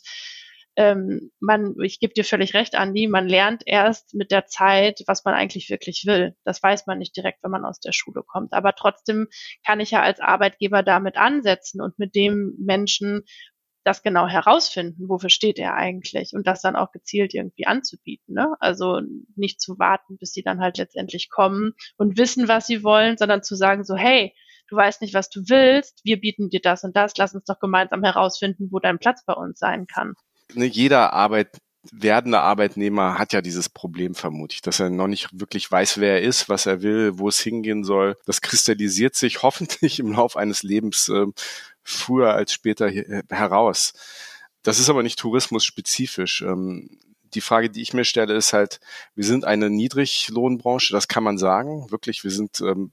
ähm, man, ich gebe dir völlig recht, Andi, man lernt erst mit der Zeit, was man eigentlich wirklich will. Das weiß man nicht direkt, wenn man aus der Schule kommt. Aber trotzdem kann ich ja als Arbeitgeber damit ansetzen und mit dem Menschen das genau herausfinden, wofür steht er eigentlich und das dann auch gezielt irgendwie anzubieten. Ne? Also nicht zu warten, bis sie dann halt letztendlich kommen und wissen, was sie wollen, sondern zu sagen so, hey, du weißt nicht, was du willst, wir bieten dir das und das, lass uns doch gemeinsam herausfinden, wo dein Platz bei uns sein kann ne, jeder Arbeit, werdende Arbeitnehmer hat ja dieses Problem vermutlich, dass er noch nicht wirklich weiß, wer er ist, was er will, wo es hingehen soll. Das kristallisiert sich hoffentlich im Laufe eines Lebens äh, früher als später äh, heraus. Das ist aber nicht tourismusspezifisch. Ähm, die Frage, die ich mir stelle, ist halt, wir sind eine Niedriglohnbranche, das kann man sagen. Wirklich, wir sind ähm,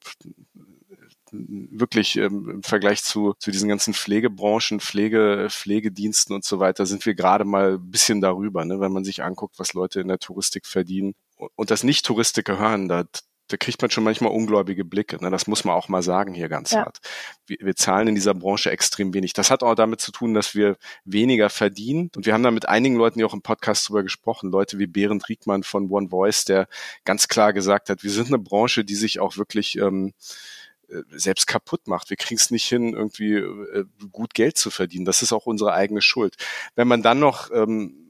wirklich ähm, im Vergleich zu, zu diesen ganzen Pflegebranchen, Pflege, Pflegediensten und so weiter, sind wir gerade mal ein bisschen darüber, ne? wenn man sich anguckt, was Leute in der Touristik verdienen. Und das Nicht-Touristiker hören, da, da kriegt man schon manchmal ungläubige Blicke. Ne? Das muss man auch mal sagen hier ganz ja. hart. Wir, wir zahlen in dieser Branche extrem wenig. Das hat auch damit zu tun, dass wir weniger verdienen. Und wir haben da mit einigen Leuten, die auch im Podcast drüber gesprochen, Leute wie Berend Riegmann von One Voice, der ganz klar gesagt hat, wir sind eine Branche, die sich auch wirklich ähm, äh, selbst kaputt macht. Wir kriegen es nicht hin, irgendwie äh, gut Geld zu verdienen. Das ist auch unsere eigene Schuld. Wenn man dann noch ähm,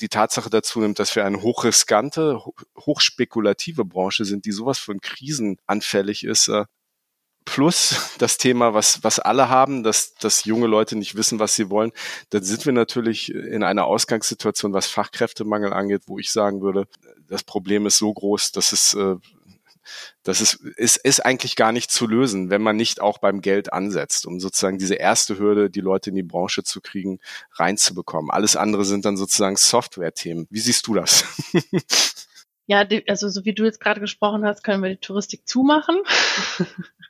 die Tatsache dazu nimmt, dass wir eine hochriskante, hochspekulative Branche sind, die sowas von Krisen anfällig ist, äh, plus das Thema, was, was alle haben, dass, dass junge Leute nicht wissen, was sie wollen, dann sind wir natürlich in einer Ausgangssituation, was Fachkräftemangel angeht, wo ich sagen würde, das Problem ist so groß, dass es äh, das ist, ist, ist eigentlich gar nicht zu lösen, wenn man nicht auch beim Geld ansetzt, um sozusagen diese erste Hürde, die Leute in die Branche zu kriegen, reinzubekommen. Alles andere sind dann sozusagen Software-Themen. Wie siehst du das? Ja, also so wie du jetzt gerade gesprochen hast, können wir die Touristik zumachen.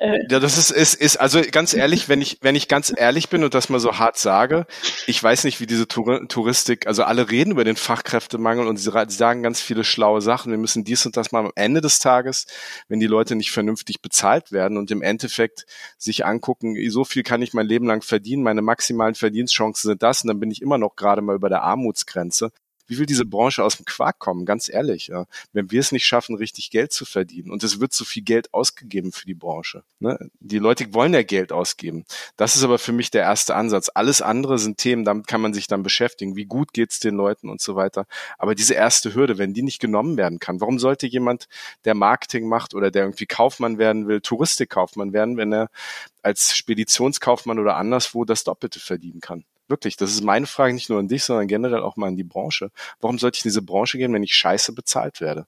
Ja, das ist, ist, ist, also ganz ehrlich, wenn ich, wenn ich ganz ehrlich bin und das mal so hart sage, ich weiß nicht, wie diese Touristik, also alle reden über den Fachkräftemangel und sie sagen ganz viele schlaue Sachen. Wir müssen dies und das mal am Ende des Tages, wenn die Leute nicht vernünftig bezahlt werden und im Endeffekt sich angucken, so viel kann ich mein Leben lang verdienen, meine maximalen Verdienstchancen sind das und dann bin ich immer noch gerade mal über der Armutsgrenze wie will diese Branche aus dem Quark kommen? Ganz ehrlich, ja. wenn wir es nicht schaffen, richtig Geld zu verdienen und es wird zu viel Geld ausgegeben für die Branche. Ne? Die Leute wollen ja Geld ausgeben. Das ist aber für mich der erste Ansatz. Alles andere sind Themen, damit kann man sich dann beschäftigen. Wie gut geht's den Leuten und so weiter. Aber diese erste Hürde, wenn die nicht genommen werden kann, warum sollte jemand, der Marketing macht oder der irgendwie Kaufmann werden will, Touristikkaufmann werden, wenn er als Speditionskaufmann oder anderswo das Doppelte verdienen kann? Wirklich, das ist meine Frage nicht nur an dich, sondern generell auch mal an die Branche. Warum sollte ich in diese Branche gehen, wenn ich scheiße bezahlt werde?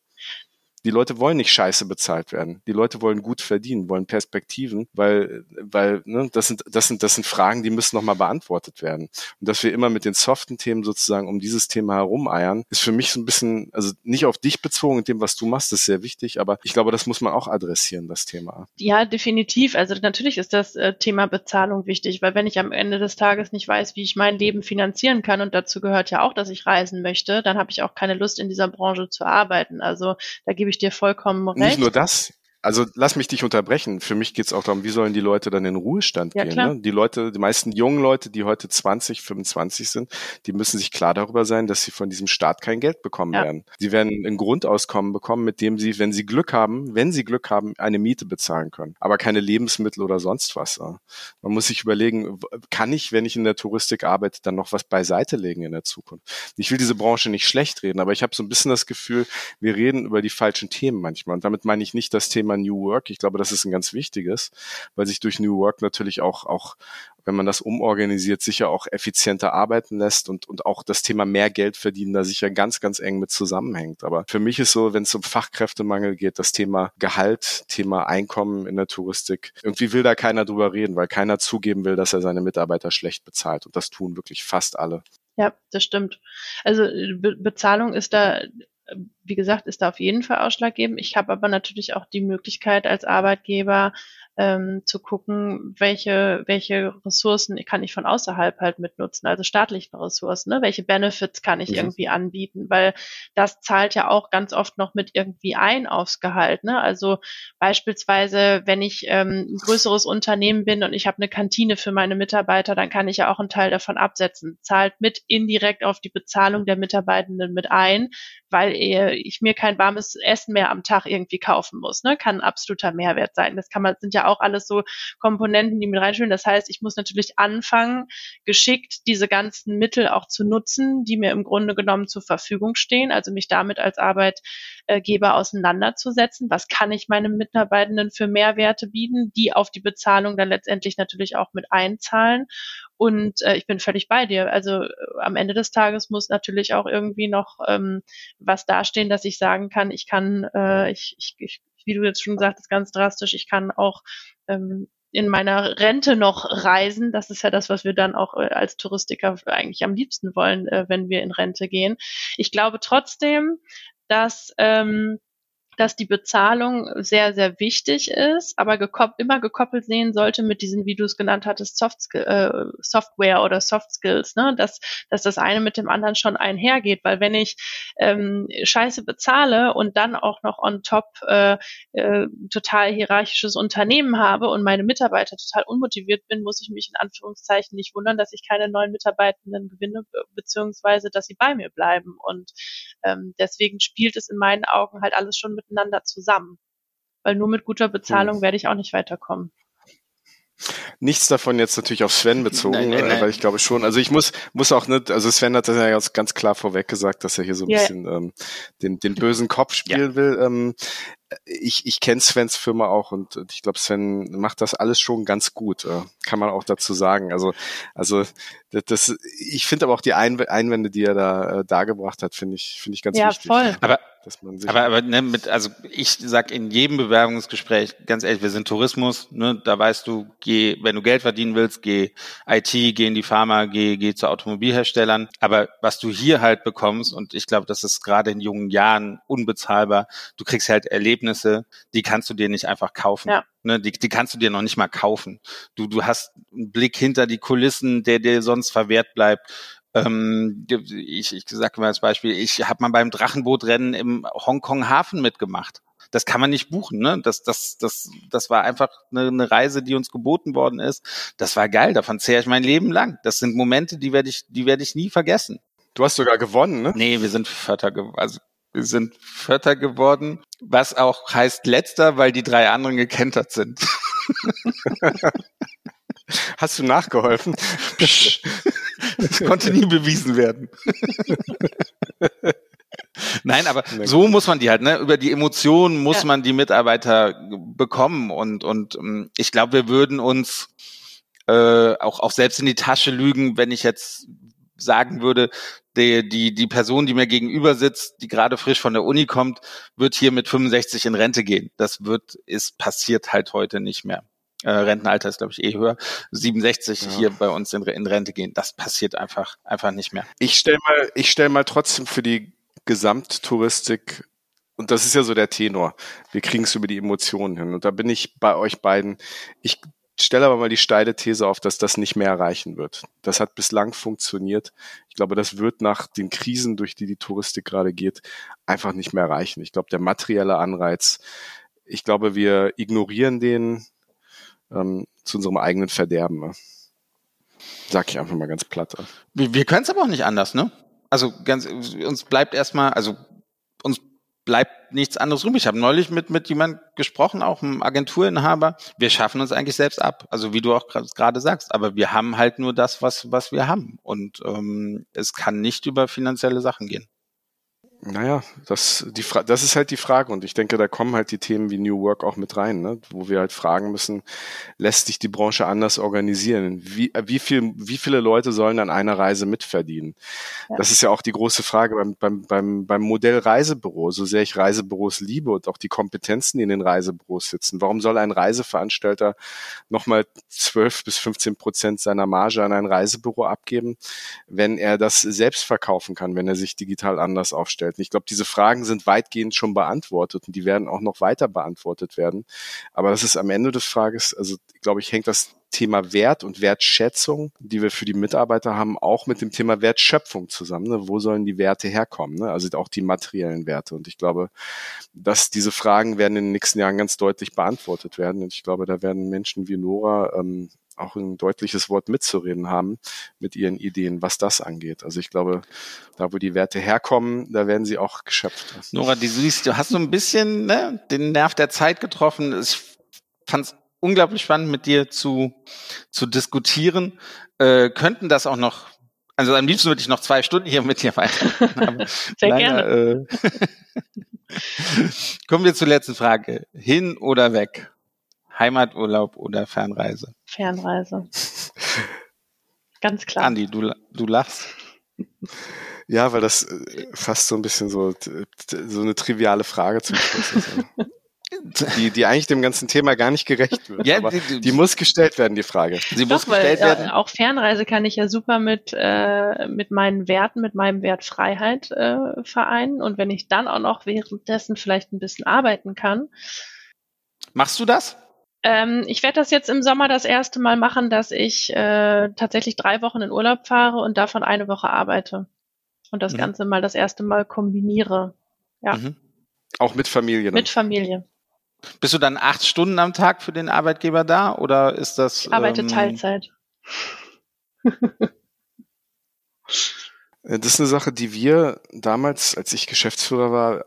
Die Leute wollen nicht scheiße bezahlt werden. Die Leute wollen gut verdienen, wollen Perspektiven, weil, weil ne, das sind, das sind, das sind Fragen, die müssen nochmal beantwortet werden. Und dass wir immer mit den soften Themen sozusagen um dieses Thema herumeiern, ist für mich so ein bisschen, also nicht auf dich bezogen in dem, was du machst, ist sehr wichtig, aber ich glaube, das muss man auch adressieren, das Thema. Ja, definitiv. Also natürlich ist das äh, Thema Bezahlung wichtig, weil wenn ich am Ende des Tages nicht weiß, wie ich mein Leben finanzieren kann, und dazu gehört ja auch, dass ich reisen möchte, dann habe ich auch keine Lust, in dieser Branche zu arbeiten. Also da gebe ich dir vollkommen recht. Nicht nur das, also lass mich dich unterbrechen. Für mich geht es auch darum, wie sollen die Leute dann in den Ruhestand ja, gehen? Ne? Die Leute, die meisten jungen Leute, die heute 20, 25 sind, die müssen sich klar darüber sein, dass sie von diesem Staat kein Geld bekommen ja. werden. Sie werden ein Grundauskommen bekommen, mit dem sie, wenn sie Glück haben, wenn sie Glück haben, eine Miete bezahlen können, aber keine Lebensmittel oder sonst was. Man muss sich überlegen, kann ich, wenn ich in der Touristik arbeite, dann noch was beiseite legen in der Zukunft? Ich will diese Branche nicht schlecht reden, aber ich habe so ein bisschen das Gefühl, wir reden über die falschen Themen manchmal. Und damit meine ich nicht das Thema Thema New Work. Ich glaube, das ist ein ganz wichtiges, weil sich durch New Work natürlich auch, auch wenn man das umorganisiert, sicher auch effizienter arbeiten lässt und, und auch das Thema mehr Geld verdienen da sicher ganz, ganz eng mit zusammenhängt. Aber für mich ist so, wenn es um Fachkräftemangel geht, das Thema Gehalt, Thema Einkommen in der Touristik, irgendwie will da keiner drüber reden, weil keiner zugeben will, dass er seine Mitarbeiter schlecht bezahlt. Und das tun wirklich fast alle. Ja, das stimmt. Also Be Bezahlung ist da wie gesagt, ist da auf jeden Fall ausschlaggebend. Ich habe aber natürlich auch die Möglichkeit als Arbeitgeber ähm, zu gucken, welche, welche Ressourcen kann ich von außerhalb halt mitnutzen, also staatlichen Ressourcen, ne? welche Benefits kann ich mhm. irgendwie anbieten, weil das zahlt ja auch ganz oft noch mit irgendwie ein aufs Gehalt. Ne? Also beispielsweise, wenn ich ähm, ein größeres Unternehmen bin und ich habe eine Kantine für meine Mitarbeiter, dann kann ich ja auch einen Teil davon absetzen, zahlt mit indirekt auf die Bezahlung der Mitarbeitenden mit ein, weil ich mir kein warmes Essen mehr am Tag irgendwie kaufen muss. Ne? Kann ein absoluter Mehrwert sein. Das kann man, sind ja auch alles so Komponenten, die mit reinspielen. Das heißt, ich muss natürlich anfangen, geschickt diese ganzen Mittel auch zu nutzen, die mir im Grunde genommen zur Verfügung stehen. Also mich damit als Arbeitgeber auseinanderzusetzen. Was kann ich meinem Mitarbeitenden für Mehrwerte bieten, die auf die Bezahlung dann letztendlich natürlich auch mit einzahlen. Und äh, ich bin völlig bei dir. Also äh, am Ende des Tages muss natürlich auch irgendwie noch ähm, was dastehen, dass ich sagen kann, ich kann, äh, ich, ich, ich, wie du jetzt schon sagtest, ganz drastisch, ich kann auch ähm, in meiner Rente noch reisen. Das ist ja das, was wir dann auch äh, als Touristiker eigentlich am liebsten wollen, äh, wenn wir in Rente gehen. Ich glaube trotzdem, dass ähm, dass die Bezahlung sehr, sehr wichtig ist, aber gekoppelt, immer gekoppelt sehen sollte mit diesen, wie du es genannt hattest, Soft, äh, Software oder Soft Skills, ne? dass, dass das eine mit dem anderen schon einhergeht, weil wenn ich ähm, Scheiße bezahle und dann auch noch on top äh, äh, total hierarchisches Unternehmen habe und meine Mitarbeiter total unmotiviert bin, muss ich mich in Anführungszeichen nicht wundern, dass ich keine neuen Mitarbeitenden gewinne, beziehungsweise dass sie bei mir bleiben. Und ähm, deswegen spielt es in meinen Augen halt alles schon mit miteinander zusammen. Weil nur mit guter Bezahlung hm. werde ich auch nicht weiterkommen. Nichts davon jetzt natürlich auf Sven bezogen, nein, nein, nein. weil ich glaube schon, also ich muss, muss auch nicht, also Sven hat das ja ganz, ganz klar vorweg gesagt, dass er hier so ein ja. bisschen ähm, den, den bösen Kopf spielen ja. will. Ähm, ich, ich kenne Svens Firma auch und ich glaube, Sven macht das alles schon ganz gut, äh, kann man auch dazu sagen. Also, also das, das ich finde aber auch die Einwände, die er da äh, dargebracht hat, finde ich, finde ich ganz ja, wichtig. Voll. Aber dass man sich aber, aber ne, mit, also ich sag in jedem Bewerbungsgespräch, ganz ehrlich, wir sind Tourismus, ne, da weißt du, geh, wenn du Geld verdienen willst, geh IT, geh in die Pharma, geh, geh zu Automobilherstellern. Aber was du hier halt bekommst, und ich glaube, das ist gerade in jungen Jahren unbezahlbar, du kriegst halt Erlebnisse, die kannst du dir nicht einfach kaufen. Ja. Ne, die, die kannst du dir noch nicht mal kaufen. Du, du hast einen Blick hinter die Kulissen, der dir sonst verwehrt bleibt. Ähm, ich, ich sage mal als Beispiel, ich habe mal beim Drachenbootrennen im Hongkong Hafen mitgemacht. Das kann man nicht buchen, ne? Das, das, das, das war einfach eine, eine Reise, die uns geboten worden ist. Das war geil, davon zehre ich mein Leben lang. Das sind Momente, die werde ich, die werde ich nie vergessen. Du hast sogar gewonnen, ne? Nee, wir sind Vierter geworden. Also wir sind Vierter geworden, was auch heißt letzter, weil die drei anderen gekentert sind. Hast du nachgeholfen? Das konnte nie bewiesen werden. Nein, aber so muss man die halt, ne? Über die Emotionen muss ja. man die Mitarbeiter bekommen und und ähm, ich glaube, wir würden uns äh, auch auch selbst in die Tasche lügen, wenn ich jetzt sagen würde, die, die, die Person, die mir gegenüber sitzt, die gerade frisch von der Uni kommt, wird hier mit 65 in Rente gehen. Das wird, ist passiert halt heute nicht mehr äh, Rentenalter ist, glaube ich, eh höher, 67 ja. hier bei uns in, in Rente gehen. Das passiert einfach, einfach nicht mehr. Ich stelle mal, ich stell mal trotzdem für die Gesamttouristik und das ist ja so der Tenor. Wir kriegen es über die Emotionen hin. Und da bin ich bei euch beiden. Ich stelle aber mal die steile These auf, dass das nicht mehr erreichen wird. Das hat bislang funktioniert. Ich glaube, das wird nach den Krisen, durch die die Touristik gerade geht, einfach nicht mehr erreichen. Ich glaube, der materielle Anreiz, ich glaube, wir ignorieren den ähm, zu unserem eigenen Verderben. Ne? Sag ich einfach mal ganz platt. Wir, wir können es aber auch nicht anders, ne? Also ganz, uns bleibt erstmal, also uns bleibt nichts anderes rum. Ich habe neulich mit, mit jemand gesprochen, auch einem Agenturinhaber. Wir schaffen uns eigentlich selbst ab. Also wie du auch gerade sagst. Aber wir haben halt nur das, was, was wir haben. Und ähm, es kann nicht über finanzielle Sachen gehen. Naja, das, die Fra das ist halt die Frage und ich denke, da kommen halt die Themen wie New Work auch mit rein, ne? wo wir halt fragen müssen, lässt sich die Branche anders organisieren? Wie, wie, viel, wie viele Leute sollen an einer Reise mitverdienen? Ja. Das ist ja auch die große Frage beim, beim, beim, beim Modell Reisebüro, so sehr ich Reisebüros liebe und auch die Kompetenzen, die in den Reisebüros sitzen. Warum soll ein Reiseveranstalter nochmal 12 bis 15 Prozent seiner Marge an ein Reisebüro abgeben, wenn er das selbst verkaufen kann, wenn er sich digital anders aufstellt? Gestalten? Ich glaube, diese Fragen sind weitgehend schon beantwortet und die werden auch noch weiter beantwortet werden. Aber das ist am Ende des Frages, also glaube ich, hängt das Thema Wert und Wertschätzung, die wir für die Mitarbeiter haben, auch mit dem Thema Wertschöpfung zusammen. Ne? Wo sollen die Werte herkommen? Ne? Also auch die materiellen Werte. Und ich glaube, dass diese Fragen werden in den nächsten Jahren ganz deutlich beantwortet werden. Und ich glaube, da werden Menschen wie Nora ähm, auch ein deutliches Wort mitzureden haben mit ihren Ideen, was das angeht. Also ich glaube, da wo die Werte herkommen, da werden sie auch geschöpft. Nora, du siehst, du hast so ein bisschen ne, den Nerv der Zeit getroffen. Ich fand's unglaublich spannend mit dir zu, zu diskutieren. Äh, könnten das auch noch, also am liebsten würde ich noch zwei Stunden hier mit dir weiter. Sehr leider, gerne. Äh, kommen wir zur letzten Frage. Hin oder weg? Heimaturlaub oder Fernreise? Fernreise. Ganz klar. Andi, du, du lachst. Ja, weil das äh, fast so ein bisschen so, so eine triviale Frage zum Schluss ist. die, die eigentlich dem ganzen Thema gar nicht gerecht wird. Ja, aber die, die muss gestellt werden, die Frage. Sie Doch, muss gestellt weil, werden. Äh, auch Fernreise kann ich ja super mit, äh, mit meinen Werten, mit meinem Wert Freiheit äh, vereinen. Und wenn ich dann auch noch währenddessen vielleicht ein bisschen arbeiten kann. Machst du das? Ähm, ich werde das jetzt im Sommer das erste Mal machen, dass ich äh, tatsächlich drei Wochen in Urlaub fahre und davon eine Woche arbeite. Und das mhm. Ganze mal das erste Mal kombiniere. Ja. Mhm. Auch mit Familie. Ne? Mit Familie. Bist du dann acht Stunden am Tag für den Arbeitgeber da oder ist das? Ich arbeite ähm, Teilzeit. das ist eine Sache, die wir damals, als ich Geschäftsführer war,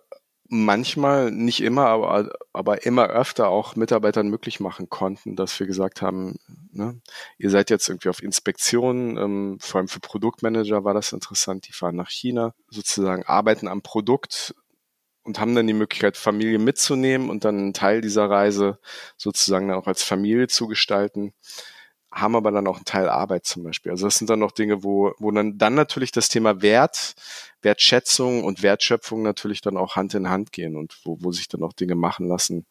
manchmal, nicht immer, aber, aber immer öfter auch Mitarbeitern möglich machen konnten, dass wir gesagt haben, ne, ihr seid jetzt irgendwie auf Inspektion, ähm, vor allem für Produktmanager war das interessant, die fahren nach China, sozusagen arbeiten am Produkt und haben dann die Möglichkeit, Familie mitzunehmen und dann einen Teil dieser Reise sozusagen dann auch als Familie zu gestalten haben aber dann auch einen Teil Arbeit zum Beispiel. Also das sind dann noch Dinge, wo, wo dann, dann natürlich das Thema Wert, Wertschätzung und Wertschöpfung natürlich dann auch Hand in Hand gehen und wo, wo sich dann auch Dinge machen lassen,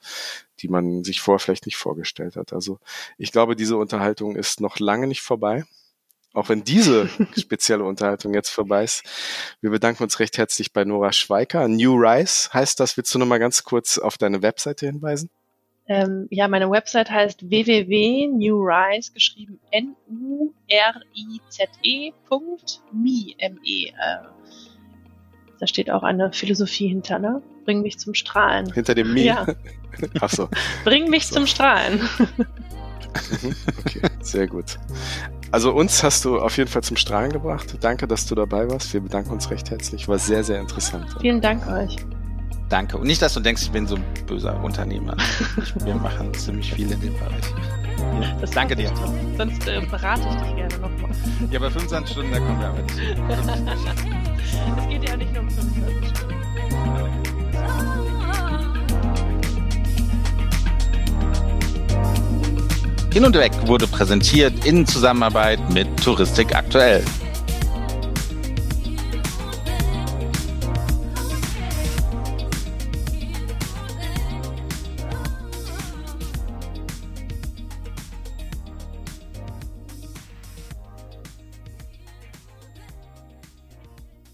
die man sich vorher vielleicht nicht vorgestellt hat. Also ich glaube, diese Unterhaltung ist noch lange nicht vorbei. Auch wenn diese spezielle Unterhaltung jetzt vorbei ist. Wir bedanken uns recht herzlich bei Nora Schweiker. New Rise heißt das. Willst du noch mal ganz kurz auf deine Webseite hinweisen? Ähm, ja, meine Website heißt www.newrise, geschrieben N-U-R-I-Z-E.me. M-E. Äh, da steht auch eine Philosophie hinter, ne? Bring mich zum Strahlen. Hinter dem Mi? Ja. Ach so. Bring mich so. zum Strahlen. Mhm, okay, sehr gut. Also uns hast du auf jeden Fall zum Strahlen gebracht. Danke, dass du dabei warst. Wir bedanken uns recht herzlich. War sehr, sehr interessant. Vielen Dank euch. Danke. Und nicht, dass du denkst, ich bin so ein böser Unternehmer. Wir machen ziemlich viel in dem Bereich. Ja, danke dir. Sonst äh, berate ich dich gerne nochmal. Ja, bei 25 Stunden, da kommen wir aber nicht. es geht ja nicht nur um 25 Stunden. Hin und Weg wurde präsentiert in Zusammenarbeit mit Touristik aktuell.